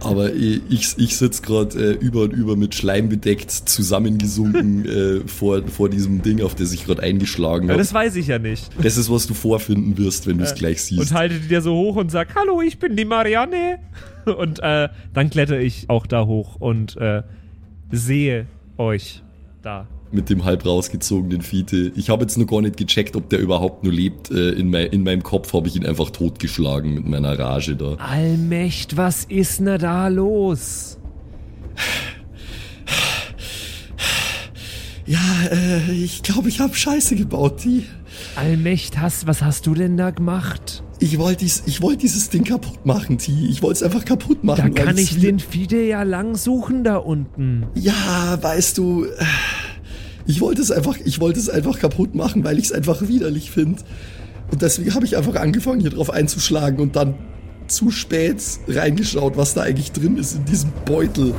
Aber ich, ich, sitze gerade äh, über und über mit Schleim bedeckt, zusammengesunken äh, vor, vor diesem Ding, auf das ich gerade eingeschlagen Ja, habe. das weiß ich ja nicht. Das ist, was du vorfinden wirst, wenn du es gleich siehst. Und halte dir so hoch und sag, hallo, ich bin die Marianne. Und äh, dann kletter ich auch da hoch und äh, sehe euch da. Mit dem halb rausgezogenen Fiete. Ich habe jetzt noch gar nicht gecheckt, ob der überhaupt nur lebt. Äh, in, mein, in meinem Kopf habe ich ihn einfach totgeschlagen mit meiner Rage da. Allmächt, was ist denn da los? Ja, äh, ich glaube, ich habe Scheiße gebaut, die. Allmächt, hast, was hast du denn da gemacht? Ich wollte dies, ich wollte dieses Ding kaputt machen, T. Ich wollte es einfach kaputt Da machen. weil kann ich den Fide ja lang suchen da unten. Ja, weißt du, äh, ich wollte es einfach, ich wollte es einfach kaputt machen, weil ich es einfach widerlich finde. Und deswegen habe ich einfach angefangen, hier drauf einzuschlagen und dann zu spät reingeschaut, was da eigentlich drin ist in diesem Beutel.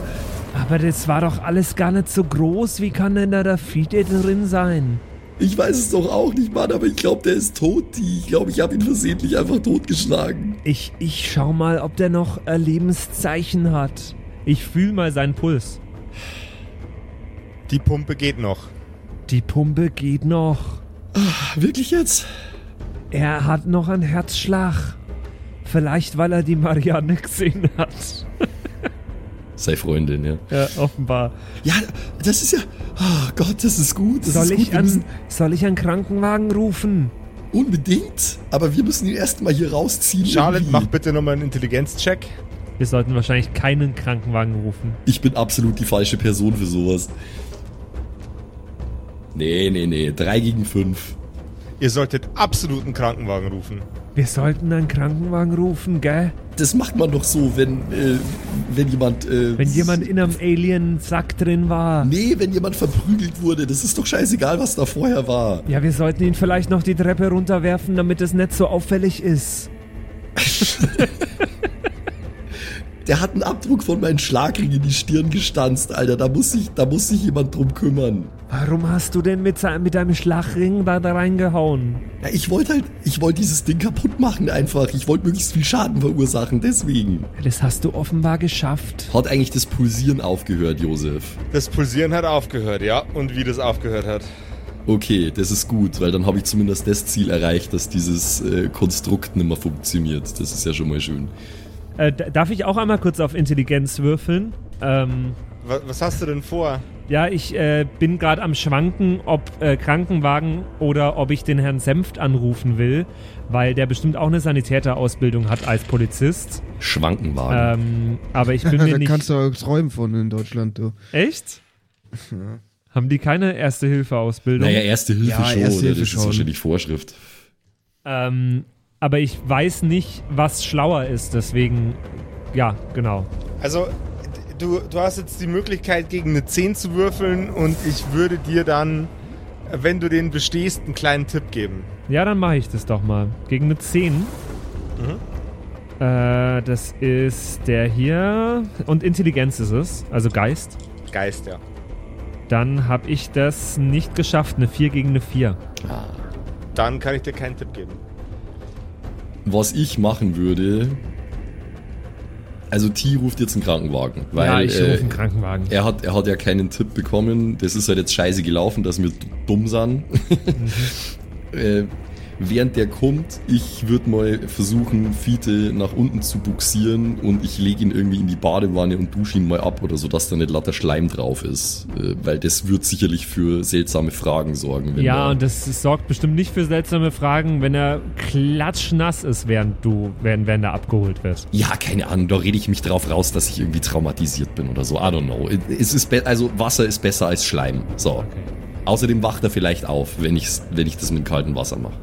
Aber das war doch alles gar nicht so groß. Wie kann denn da der Fide drin sein? Ich weiß es doch auch nicht, Mann, aber ich glaube, der ist tot. Ich glaube, ich habe ihn versehentlich einfach totgeschlagen. Ich, ich schau mal, ob der noch äh, Lebenszeichen hat. Ich fühl mal seinen Puls. Die Pumpe geht noch. Die Pumpe geht noch. Wirklich jetzt? Er hat noch einen Herzschlag. Vielleicht, weil er die Marianne gesehen hat. Sei Freundin, ja. Ja, offenbar. Ja, das ist ja. Oh Gott, das ist gut. Das Soll ist gut. ich, an, soll ich einen Krankenwagen rufen? unbedingt. Aber wir müssen ihn erstmal hier rausziehen. Charlotte, irgendwie. mach bitte nochmal einen Intelligenzcheck. Wir sollten wahrscheinlich keinen Krankenwagen rufen. Ich bin absolut die falsche Person für sowas. Nee, nee, nee. Drei gegen fünf. Ihr solltet absolut einen Krankenwagen rufen. Wir sollten einen Krankenwagen rufen, gell? Das macht man doch so, wenn, äh, wenn jemand. Äh, Wenn jemand in einem Alien-Sack drin war. Nee, wenn jemand verprügelt wurde. Das ist doch scheißegal, was da vorher war. Ja, wir sollten ihn vielleicht noch die Treppe runterwerfen, damit es nicht so auffällig ist. Der hat einen Abdruck von meinem Schlagring in die Stirn gestanzt, Alter. Da muss sich, da muss sich jemand drum kümmern. Warum hast du denn mit, mit deinem Schlagring da, da reingehauen? Ja, ich wollte halt, ich wollte dieses Ding kaputt machen einfach. Ich wollte möglichst viel Schaden verursachen, deswegen. Das hast du offenbar geschafft. Hat eigentlich das Pulsieren aufgehört, Josef? Das Pulsieren hat aufgehört, ja. Und wie das aufgehört hat. Okay, das ist gut, weil dann habe ich zumindest das Ziel erreicht, dass dieses äh, Konstrukt nicht mehr funktioniert. Das ist ja schon mal schön. Äh, darf ich auch einmal kurz auf Intelligenz würfeln? Ähm, Was, was hast du denn vor? ja, ich äh, bin gerade am Schwanken, ob äh, Krankenwagen oder ob ich den Herrn Senft anrufen will, weil der bestimmt auch eine Sanitäterausbildung hat als Polizist. Schwankenwagen. Ähm, aber ich bin da mir nicht. kannst du auch träumen von in Deutschland, du. Echt? Haben die keine Erste-Hilfe-Ausbildung? naja, erste Hilfe Ja, schon, Erste? Hilfe das schon. ist wahrscheinlich Vorschrift. Ähm, aber ich weiß nicht, was schlauer ist, deswegen, ja, genau. Also, du, du hast jetzt die Möglichkeit, gegen eine 10 zu würfeln und ich würde dir dann, wenn du den bestehst, einen kleinen Tipp geben. Ja, dann mache ich das doch mal. Gegen eine 10. Äh, das ist der hier. Und Intelligenz ist es, also Geist. Geist, ja. Dann habe ich das nicht geschafft, eine 4 gegen eine 4. Dann kann ich dir keinen Tipp geben. Was ich machen würde. Also T ruft jetzt einen Krankenwagen, weil ja, ich äh, rufe einen Krankenwagen. er hat er hat ja keinen Tipp bekommen. Das ist halt jetzt scheiße gelaufen, dass wir dumm sind. äh, während der kommt, ich würde mal versuchen, Fiete nach unten zu buxieren und ich lege ihn irgendwie in die Badewanne und dusche ihn mal ab oder so, dass da nicht lauter Schleim drauf ist. Äh, weil das wird sicherlich für seltsame Fragen sorgen. wenn Ja, und das sorgt bestimmt nicht für seltsame Fragen, wenn er klatschnass ist, während du, während, während er abgeholt wird. Ja, keine Ahnung, da rede ich mich drauf raus, dass ich irgendwie traumatisiert bin oder so. I don't know. Es ist also Wasser ist besser als Schleim. So. Außerdem wacht er vielleicht auf, wenn, ich's, wenn ich das mit kaltem Wasser mache.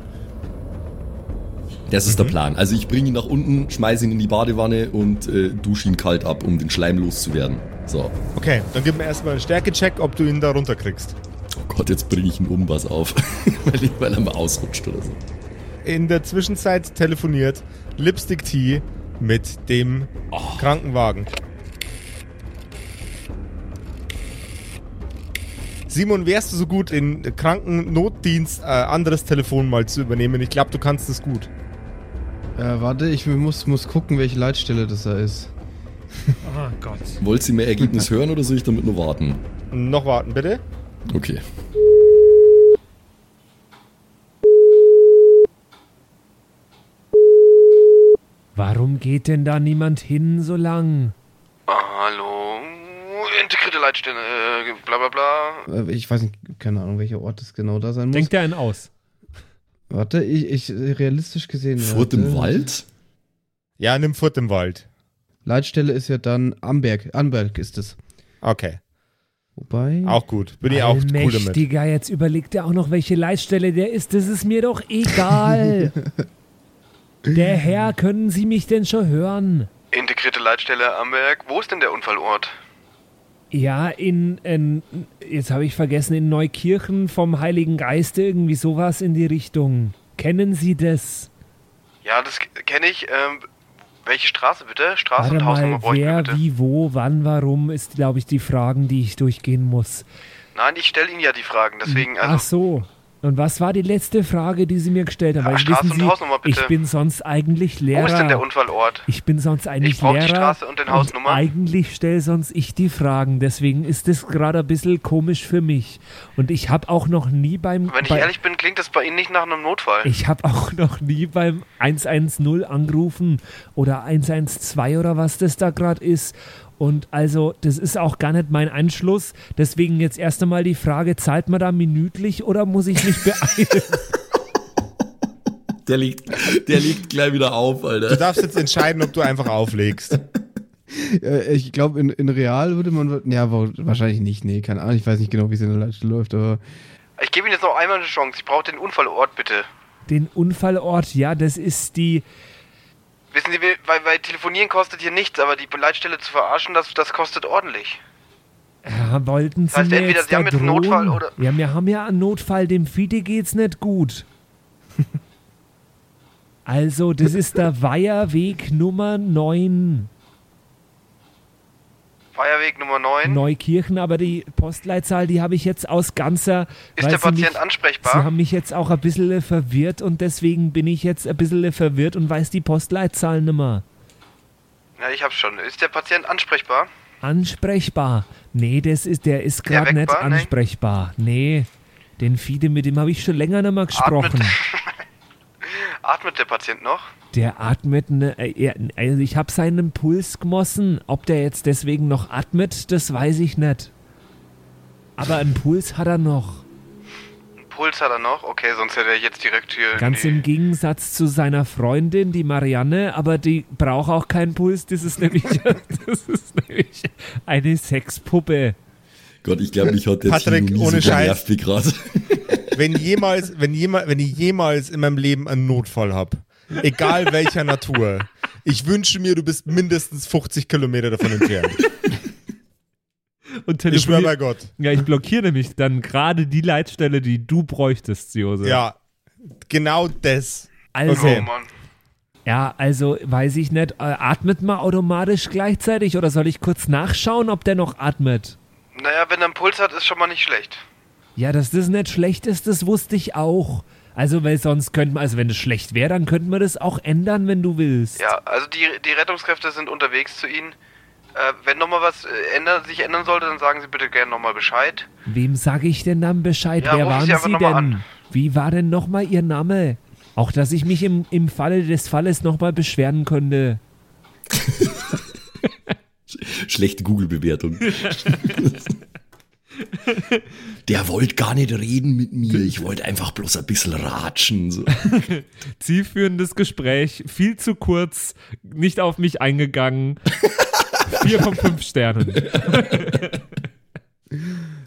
Das ist der Plan. Also ich bringe ihn nach unten, schmeiße ihn in die Badewanne und äh, dusche ihn kalt ab, um den Schleim loszuwerden. So. Okay, dann gib mir erstmal einen Stärkecheck, ob du ihn da runterkriegst. Oh Gott, jetzt bringe ich ihn um was auf, weil, ich, weil er mal ausrutscht oder so. In der Zwischenzeit telefoniert Lipstick Tea mit dem Krankenwagen. Simon, wärst du so gut, in Krankennotdienst äh, anderes Telefon mal zu übernehmen? Ich glaube, du kannst es gut. Äh, warte, ich muss, muss gucken, welche Leitstelle das da ist. Oh Gott. Wollt ihr mir Ergebnis hören oder soll ich damit nur warten? Noch warten, bitte. Okay. Warum geht denn da niemand hin so lang? Hallo, integrierte Leitstelle, äh, bla bla bla. Äh, Ich weiß nicht, keine Ahnung, welcher Ort es genau da sein muss. Denkt er einen aus? Warte, ich, ich realistisch gesehen. Furt warte. im Wald? Ja, nimm Furt im Wald. Leitstelle ist ja dann Amberg. Amberg ist es. Okay, Wobei. auch gut. Bin ich auch cool damit. Allmächtiger, jetzt überlegt er auch noch, welche Leitstelle der ist. Das ist mir doch egal. der Herr, können Sie mich denn schon hören? Integrierte Leitstelle Amberg. Wo ist denn der Unfallort? Ja, in, in jetzt habe ich vergessen, in Neukirchen vom Heiligen Geist irgendwie sowas in die Richtung. Kennen Sie das? Ja, das kenne ich. Ähm, welche Straße bitte? Straße Warte und Hausnummer mal, wer, bitte. wie, wo, wann, warum, ist, glaube ich, die Fragen, die ich durchgehen muss. Nein, ich stelle Ihnen ja die Fragen, deswegen, Ach also. so. Und was war die letzte Frage, die Sie mir gestellt haben? Ja, Straße wissen und Sie, Hausnummer, bitte. ich bin sonst eigentlich Lehrer. Wo ist denn der Unfallort? Ich bin sonst eigentlich Ich brauch die Lehrer. Straße und den Hausnummer. eigentlich stelle sonst ich die Fragen. Deswegen ist das gerade ein bisschen komisch für mich. Und ich habe auch noch nie beim. Wenn ich bei, ehrlich bin, klingt das bei Ihnen nicht nach einem Notfall. ich habe auch noch nie beim 110 angerufen oder 112 oder was das da gerade ist. Und also, das ist auch gar nicht mein Anschluss. Deswegen jetzt erst einmal die Frage, zahlt man da minütlich oder muss ich mich beeilen? Der liegt, der liegt gleich wieder auf, Du Alter. darfst jetzt entscheiden, ob du einfach auflegst. Ich glaube, in, in Real würde man. Ja, wa- wahrscheinlich nicht. Nee, keine Ahnung. Ich weiß nicht genau, wie es in der Leitstelle läuft, aber. Ich gebe Ihnen jetzt noch einmal eine Chance. Ich brauche den Unfallort bitte. Den Unfallort, ja, das ist die. Wissen Sie, weil, weil telefonieren kostet hier nichts, aber die Leitstelle zu verarschen, das, das kostet ordentlich. Ja, wollten Sie heißt, mir entweder jetzt Sie haben jetzt einen? Notfall oder- Ja, wir haben ja einen Notfall, dem Fide geht's nicht gut. also, das ist der Weiherweg Nummer 9, Feierweg Nummer 9. Neukirchen, aber die Postleitzahl, die habe ich jetzt aus ganzer... Ist der Patient mich, ansprechbar? Sie haben mich jetzt auch ein bisschen verwirrt und deswegen bin ich jetzt ein bisschen verwirrt und weiß die Postleitzahl nicht mehr. Ja, ich hab's schon. Ist der Patient ansprechbar? Ansprechbar. Nee, das ist, der ist gerade nicht war? Nee. ansprechbar. Nee. Den Fide, mit dem habe ich schon länger nicht mehr gesprochen. Atmet der Patient noch? Der atmet, ne, äh, also ich habe seinen Puls gemossen. Ob der jetzt deswegen noch atmet, das weiß ich nicht. Aber einen Puls hat er noch. Einen Puls hat er noch? Okay, sonst hätte er jetzt direkt hier. Ganz im Gegensatz zu seiner Freundin, die Marianne, aber die braucht auch keinen Puls. Das ist nämlich, das ist nämlich eine Sexpuppe. Gott, ich glaube, mich hat der Patrick, Tino ohne so Scheiß. wie gerade. Wenn jemals, wenn jemals, wenn ich jemals in meinem Leben einen Notfall habe, egal welcher Natur, ich wünsche mir, du bist mindestens 50 Kilometer davon entfernt. Und Ich schwöre bei Gott. Ja, ich blockiere nämlich dann gerade die Leitstelle, die du bräuchtest, Jose. Ja, genau das. Also, Oh Okay. Mann. ja, also weiß ich nicht, äh, atmet man automatisch gleichzeitig oder soll ich kurz nachschauen, ob der noch atmet? Naja, wenn er einen Puls hat, ist schon mal nicht schlecht. Ja, dass das nicht schlecht ist, das wusste ich auch. Also, weil sonst könnte man, also wenn das schlecht wäre, dann könnte man das auch ändern, wenn du willst. Ja, also die, die Rettungskräfte sind unterwegs zu Ihnen. Äh, wenn nochmal was äh, ändern, sich ändern sollte, dann sagen Sie bitte gerne nochmal Bescheid. Wem sage ich denn dann Bescheid? Ja, Wer waren Sie Sie denn? an. Wie war denn nochmal Ihr Name? Auch, dass ich mich im, im Falle des Falles nochmal beschweren könnte. Schlechte Google-Bewertung. Der wollte gar nicht reden mit mir. Ich wollte einfach bloß ein bisschen ratschen. So. Zielführendes Gespräch, viel zu kurz, nicht auf mich eingegangen. Vier von fünf Sternen.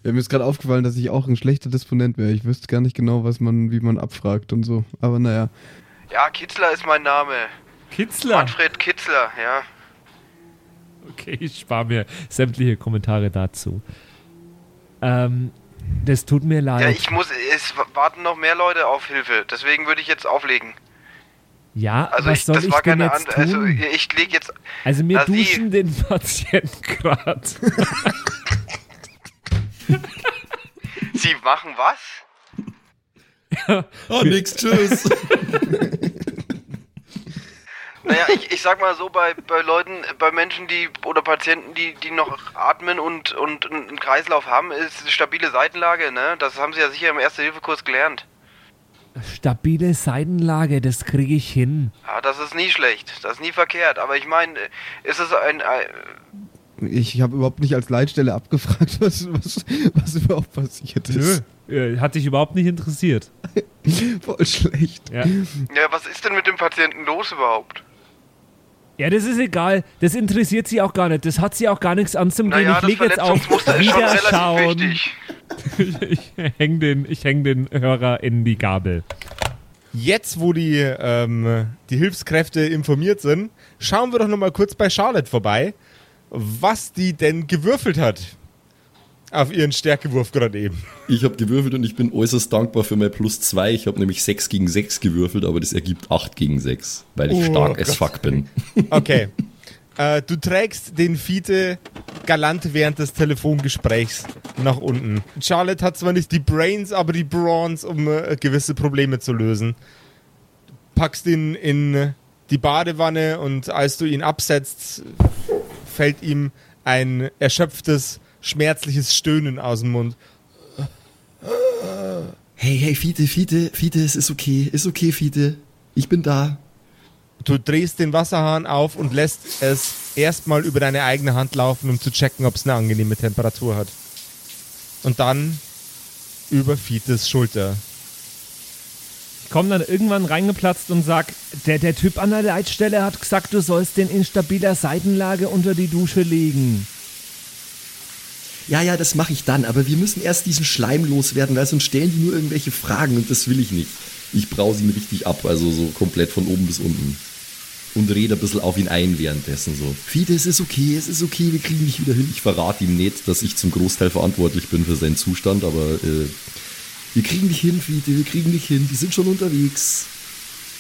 Ja, mir ist gerade aufgefallen, dass ich auch ein schlechter Disponent wäre. Ich wüsste gar nicht genau, was man, wie man abfragt und so. Aber naja. Ja, Kitzler ist mein Name. Kitzler. Manfred Kitzler, ja. Okay, ich spare mir sämtliche Kommentare dazu. Ähm, das tut mir leid. Ja, ich muss, es warten noch mehr Leute auf Hilfe. Deswegen würde ich jetzt auflegen. Ja, Also was ich, soll das ich war denn keine jetzt also tun? ich lege jetzt. Also wir duschen den Patienten gerade. Sie machen was? Oh, nix, tschüss. Naja, ich, ich sag mal so, bei, bei Leuten, bei Menschen, die oder Patienten, die, die noch atmen und, und einen Kreislauf haben, ist eine stabile Seitenlage, ne? Das haben sie ja sicher im Erste-Hilfe-Kurs gelernt. Stabile Seitenlage, das kriege ich hin. Ja, das ist nie schlecht, das ist nie verkehrt. Aber ich meine, ist es ein, ein Ich habe überhaupt nicht als Leitstelle abgefragt, was, was, was überhaupt passiert ist. Äh, Hat dich überhaupt nicht interessiert. Voll schlecht. Ja. Ja, was ist denn mit dem Patienten los überhaupt? Ja, das ist egal. Das interessiert sie auch gar nicht. Das hat sie auch gar nichts anzugehen. Naja, ich das lege jetzt auf relativ Wiederschauen. wichtig. ich häng den, ich häng den Hörer in die Gabel. Jetzt, wo die, ähm, die Hilfskräfte informiert sind, schauen wir doch nochmal kurz bei Charlotte vorbei, was die denn gewürfelt hat. Auf ihren Stärkewurf gerade eben. Ich habe gewürfelt und ich bin äußerst dankbar für mein Plus 2. Ich habe nämlich 6 gegen 6 gewürfelt, aber das ergibt 8 gegen 6, weil ich Oh stark as Gott. fuck bin. Okay. äh, du trägst den Fiete galant während des Telefongesprächs nach unten. Charlotte hat zwar nicht die Brains, aber die Brawns, um äh, gewisse Probleme zu lösen. Packst ihn in die Badewanne und als du ihn absetzt, fällt ihm ein erschöpftes, schmerzliches Stöhnen aus dem Mund. Hey, hey, Fiete, Fiete, Fiete, es ist okay, ist okay, Fiete. Ich bin da. Du drehst den Wasserhahn auf und lässt es erstmal über deine eigene Hand laufen, um zu checken, ob es eine angenehme Temperatur hat. Und dann über Fietes Schulter. Ich komme dann irgendwann reingeplatzt und sag, der, der Typ an der Leitstelle hat gesagt, du sollst den in stabiler Seitenlage unter die Dusche legen. Ja, ja, das mache ich dann, aber wir müssen erst diesen Schleim loswerden, weil sonst stellen die nur irgendwelche Fragen und das will ich nicht. Ich brause ihn richtig ab, also so komplett von oben bis unten. Und rede ein bisschen auf ihn ein währenddessen so. Fiete, es ist okay, es ist okay, wir kriegen dich wieder hin. Ich verrate ihm nicht, dass ich zum Großteil verantwortlich bin für seinen Zustand, aber äh, wir kriegen dich hin, Fiete, wir kriegen dich hin, die sind schon unterwegs.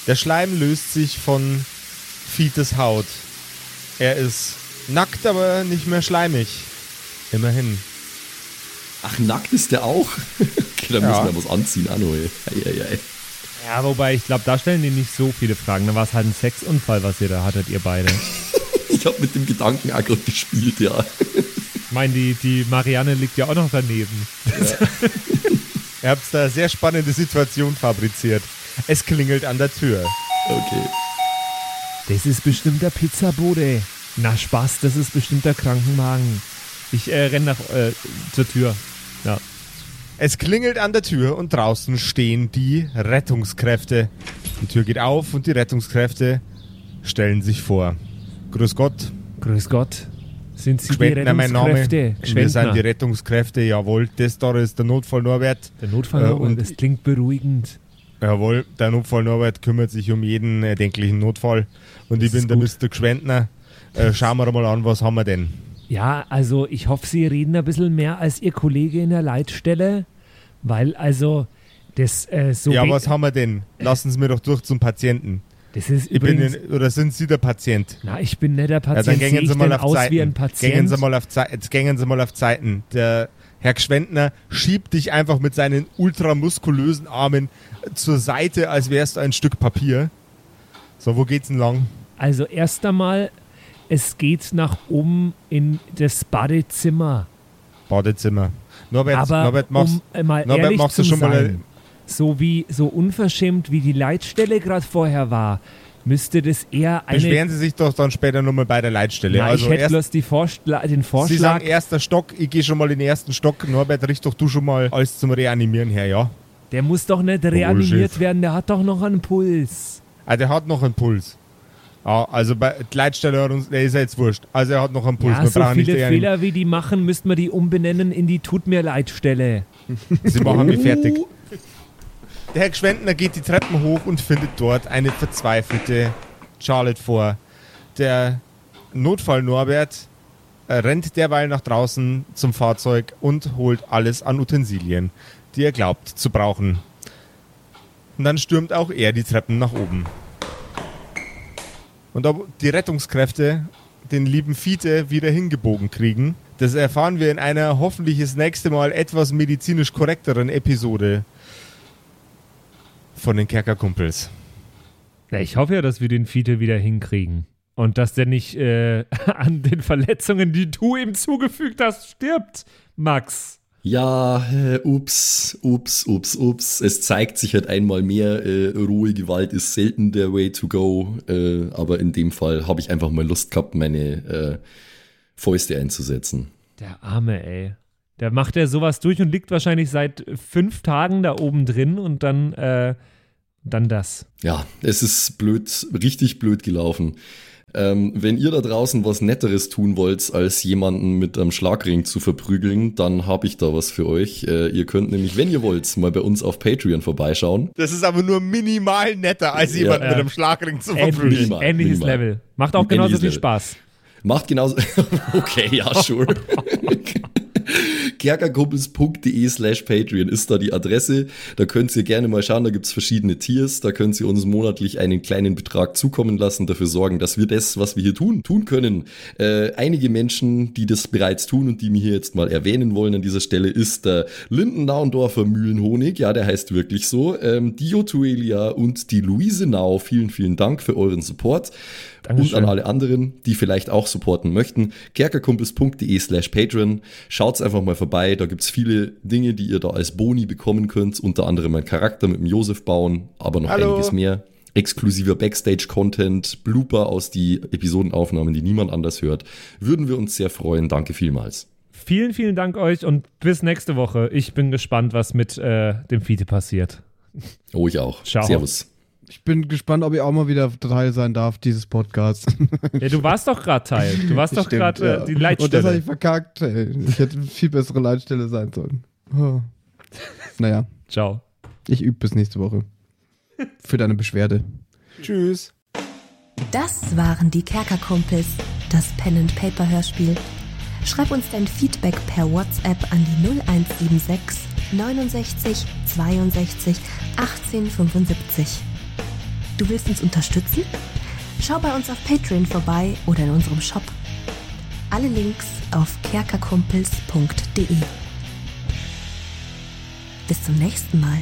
Der Schleim löst sich von Fietes Haut. Er ist nackt, aber nicht mehr schleimig. Immerhin. Ach, nackt ist der auch? okay, dann Ja. müssen wir was anziehen, Anno. Ja, wobei ich glaube, da stellen die nicht so viele Fragen. Da war es halt ein Sexunfall, was ihr da hattet, ihr beide. Ich habe mit dem Gedanken auch gerade gespielt, ja. Ich meine, die, die Marianne liegt ja auch noch daneben. Ihr habt da eine sehr spannende Situation fabriziert. Es klingelt an der Tür. Okay. Das ist bestimmt der Pizzabote. Na Spaß, das ist bestimmt der Krankenwagen. Ich äh, renn nach äh, zur Tür. Ja. Es klingelt an der Tür und draußen stehen die Rettungskräfte. Die Tür geht auf und die Rettungskräfte stellen sich vor. Grüß Gott, Grüß Gott. Sind Sie die Gschwendner mein Name. Rettungskräfte? Wir sind die. Rettungskräfte, jawohl. Das da ist der Notfall Norbert. Der Notfall, Äh, und und- das klingt beruhigend. Jawohl, der Notfall Norbert kümmert sich um jeden erdenklichen Notfall. Und ich Das bin ist der Mr. Gschwendner. Äh, schauen wir mal an, was haben wir denn? Ja, also ich hoffe, Sie reden ein bisschen mehr als Ihr Kollege in der Leitstelle, weil also das äh, so ja, was haben wir denn? Lassen Sie mir doch durch zum Patienten. das ist Ich bin in, oder sind Sie der Patient? na, ich bin nicht der Ja, dann Patient, gängen Sie mal auf aus Zeiten. wie ein Gängen Patient? Sie mal auf jetzt gängen Sie mal auf Zeiten. Der Herr Gschwendner schiebt dich einfach mit seinen ultramuskulösen Armen zur Seite, als wärst du ein Stück Papier. So, wo geht's denn lang? Also erst einmal, es geht nach oben in das Badezimmer. Badezimmer. Norbert, Aber Norbert, machst, um äh, mal Norbert, ehrlich machst du schon sein, mal so wie so unverschämt wie die Leitstelle gerade vorher war, müsste das eher eine. Beschweren Sie sich doch dann später nochmal bei der Leitstelle. Na, also ich hätte erst, bloß Vorschla den Sie Vorschlag. sagen erster Stock, ich gehe schon mal in den ersten Stock. Norbert, richt doch du schon mal alles zum Reanimieren her, ja? Der muss doch nicht reanimiert Chef. werden, der hat doch noch einen Puls. Ah, der hat noch einen Puls. Ja, also bei die Leitstelle hat uns, der ist ja jetzt wurscht. Also er hat noch einen Puls. Ja, so viele. Fehler wie die machen, müssten wir die umbenennen in die Tut mir leid Stelle. Sie machen mich fertig. Der Herr Gschwendner geht die Treppen hoch und findet dort eine verzweifelte Charlotte vor. Der Notfall Norbert äh, rennt derweil nach draußen zum Fahrzeug und holt alles an Utensilien, die er glaubt zu brauchen. Und dann stürmt auch er die Treppen nach oben. Und ob die Rettungskräfte den lieben Fiete wieder hingebogen kriegen, das erfahren wir in einer hoffentlich das nächste Mal etwas medizinisch korrekteren Episode von den Kerkerkumpels. Ja, ich hoffe ja, dass wir den Fiete wieder hinkriegen. Und dass der nicht äh, an den Verletzungen, die du ihm zugefügt hast, stirbt, Max. Ja, äh, ups, ups, ups, ups. Es zeigt sich halt einmal mehr, äh, rohe Gewalt ist selten der Way to go. Äh, aber in dem Fall habe ich einfach mal Lust gehabt, meine äh, Fäuste einzusetzen. Der Arme, ey. Der macht ja sowas durch und liegt wahrscheinlich seit fünf Tagen da oben drin und dann, äh, dann das. Ja, es ist blöd, richtig blöd gelaufen. Ähm, wenn ihr da draußen was Netteres tun wollt, als jemanden mit einem Schlagring zu verprügeln, dann habe ich da was für euch. Äh, ihr könnt nämlich, wenn ihr wollt, mal bei uns auf Patreon vorbeischauen. Das ist aber nur minimal netter, als Ja. jemanden Ja. mit einem Schlagring zu Ähnlich, verprügeln. Minimal, ähnliches minimal. Level. Macht auch genauso Ähnliches viel Level. Spaß. Macht genauso. Okay, ja, sure. kerkerkumpels.de slash Patreon ist da die Adresse. Da könnt ihr gerne mal schauen, da gibt's verschiedene Tiers. Da könnt ihr uns monatlich einen kleinen Betrag zukommen lassen, dafür sorgen, dass wir das, was wir hier tun, tun können. Äh, einige Menschen, die das bereits tun und die mir hier jetzt mal erwähnen wollen an dieser Stelle, ist der Lindennaundorfer Mühlenhonig. Ja, der heißt wirklich so. Ähm, die Jotuelia und die Luise Nau. Vielen, vielen Dank für euren Support. Dankeschön. Und an alle anderen, die vielleicht auch supporten möchten, kerkerkumpels.de slash Patreon. Schaut's einfach mal vorbei, da gibt's viele Dinge, die ihr da als Boni bekommen könnt, unter anderem ein Charakter mit dem Josef bauen, aber noch Hallo. einiges mehr. Exklusiver Backstage-Content, Blooper aus die Episodenaufnahmen, die niemand anders hört. Würden wir uns sehr freuen. Danke vielmals. Vielen, vielen Dank euch und bis nächste Woche. Ich bin gespannt, was mit äh, dem Fiete passiert. Oh, ich auch. Ciao. Servus. Ich bin gespannt, ob ich auch mal wieder Teil sein darf, dieses Podcasts. Ja, du warst doch gerade Teil. Du warst doch gerade äh, ja. die Und das habe Leitstelle. ich verkackt. Ey. Ich hätte eine viel bessere Leitstelle sein sollen. Oh. Naja, Ciao. ich übe bis nächste Woche. Für deine Beschwerde. Tschüss. Das waren die Kerkerkumpels, das Pen and Paper Hörspiel. Schreib uns dein Feedback per WhatsApp an die 0176 69 62 18 75. Du willst uns unterstützen? Schau bei uns auf Patreon vorbei oder in unserem Shop. Alle Links auf kerkerkumpels.de. Bis zum nächsten Mal.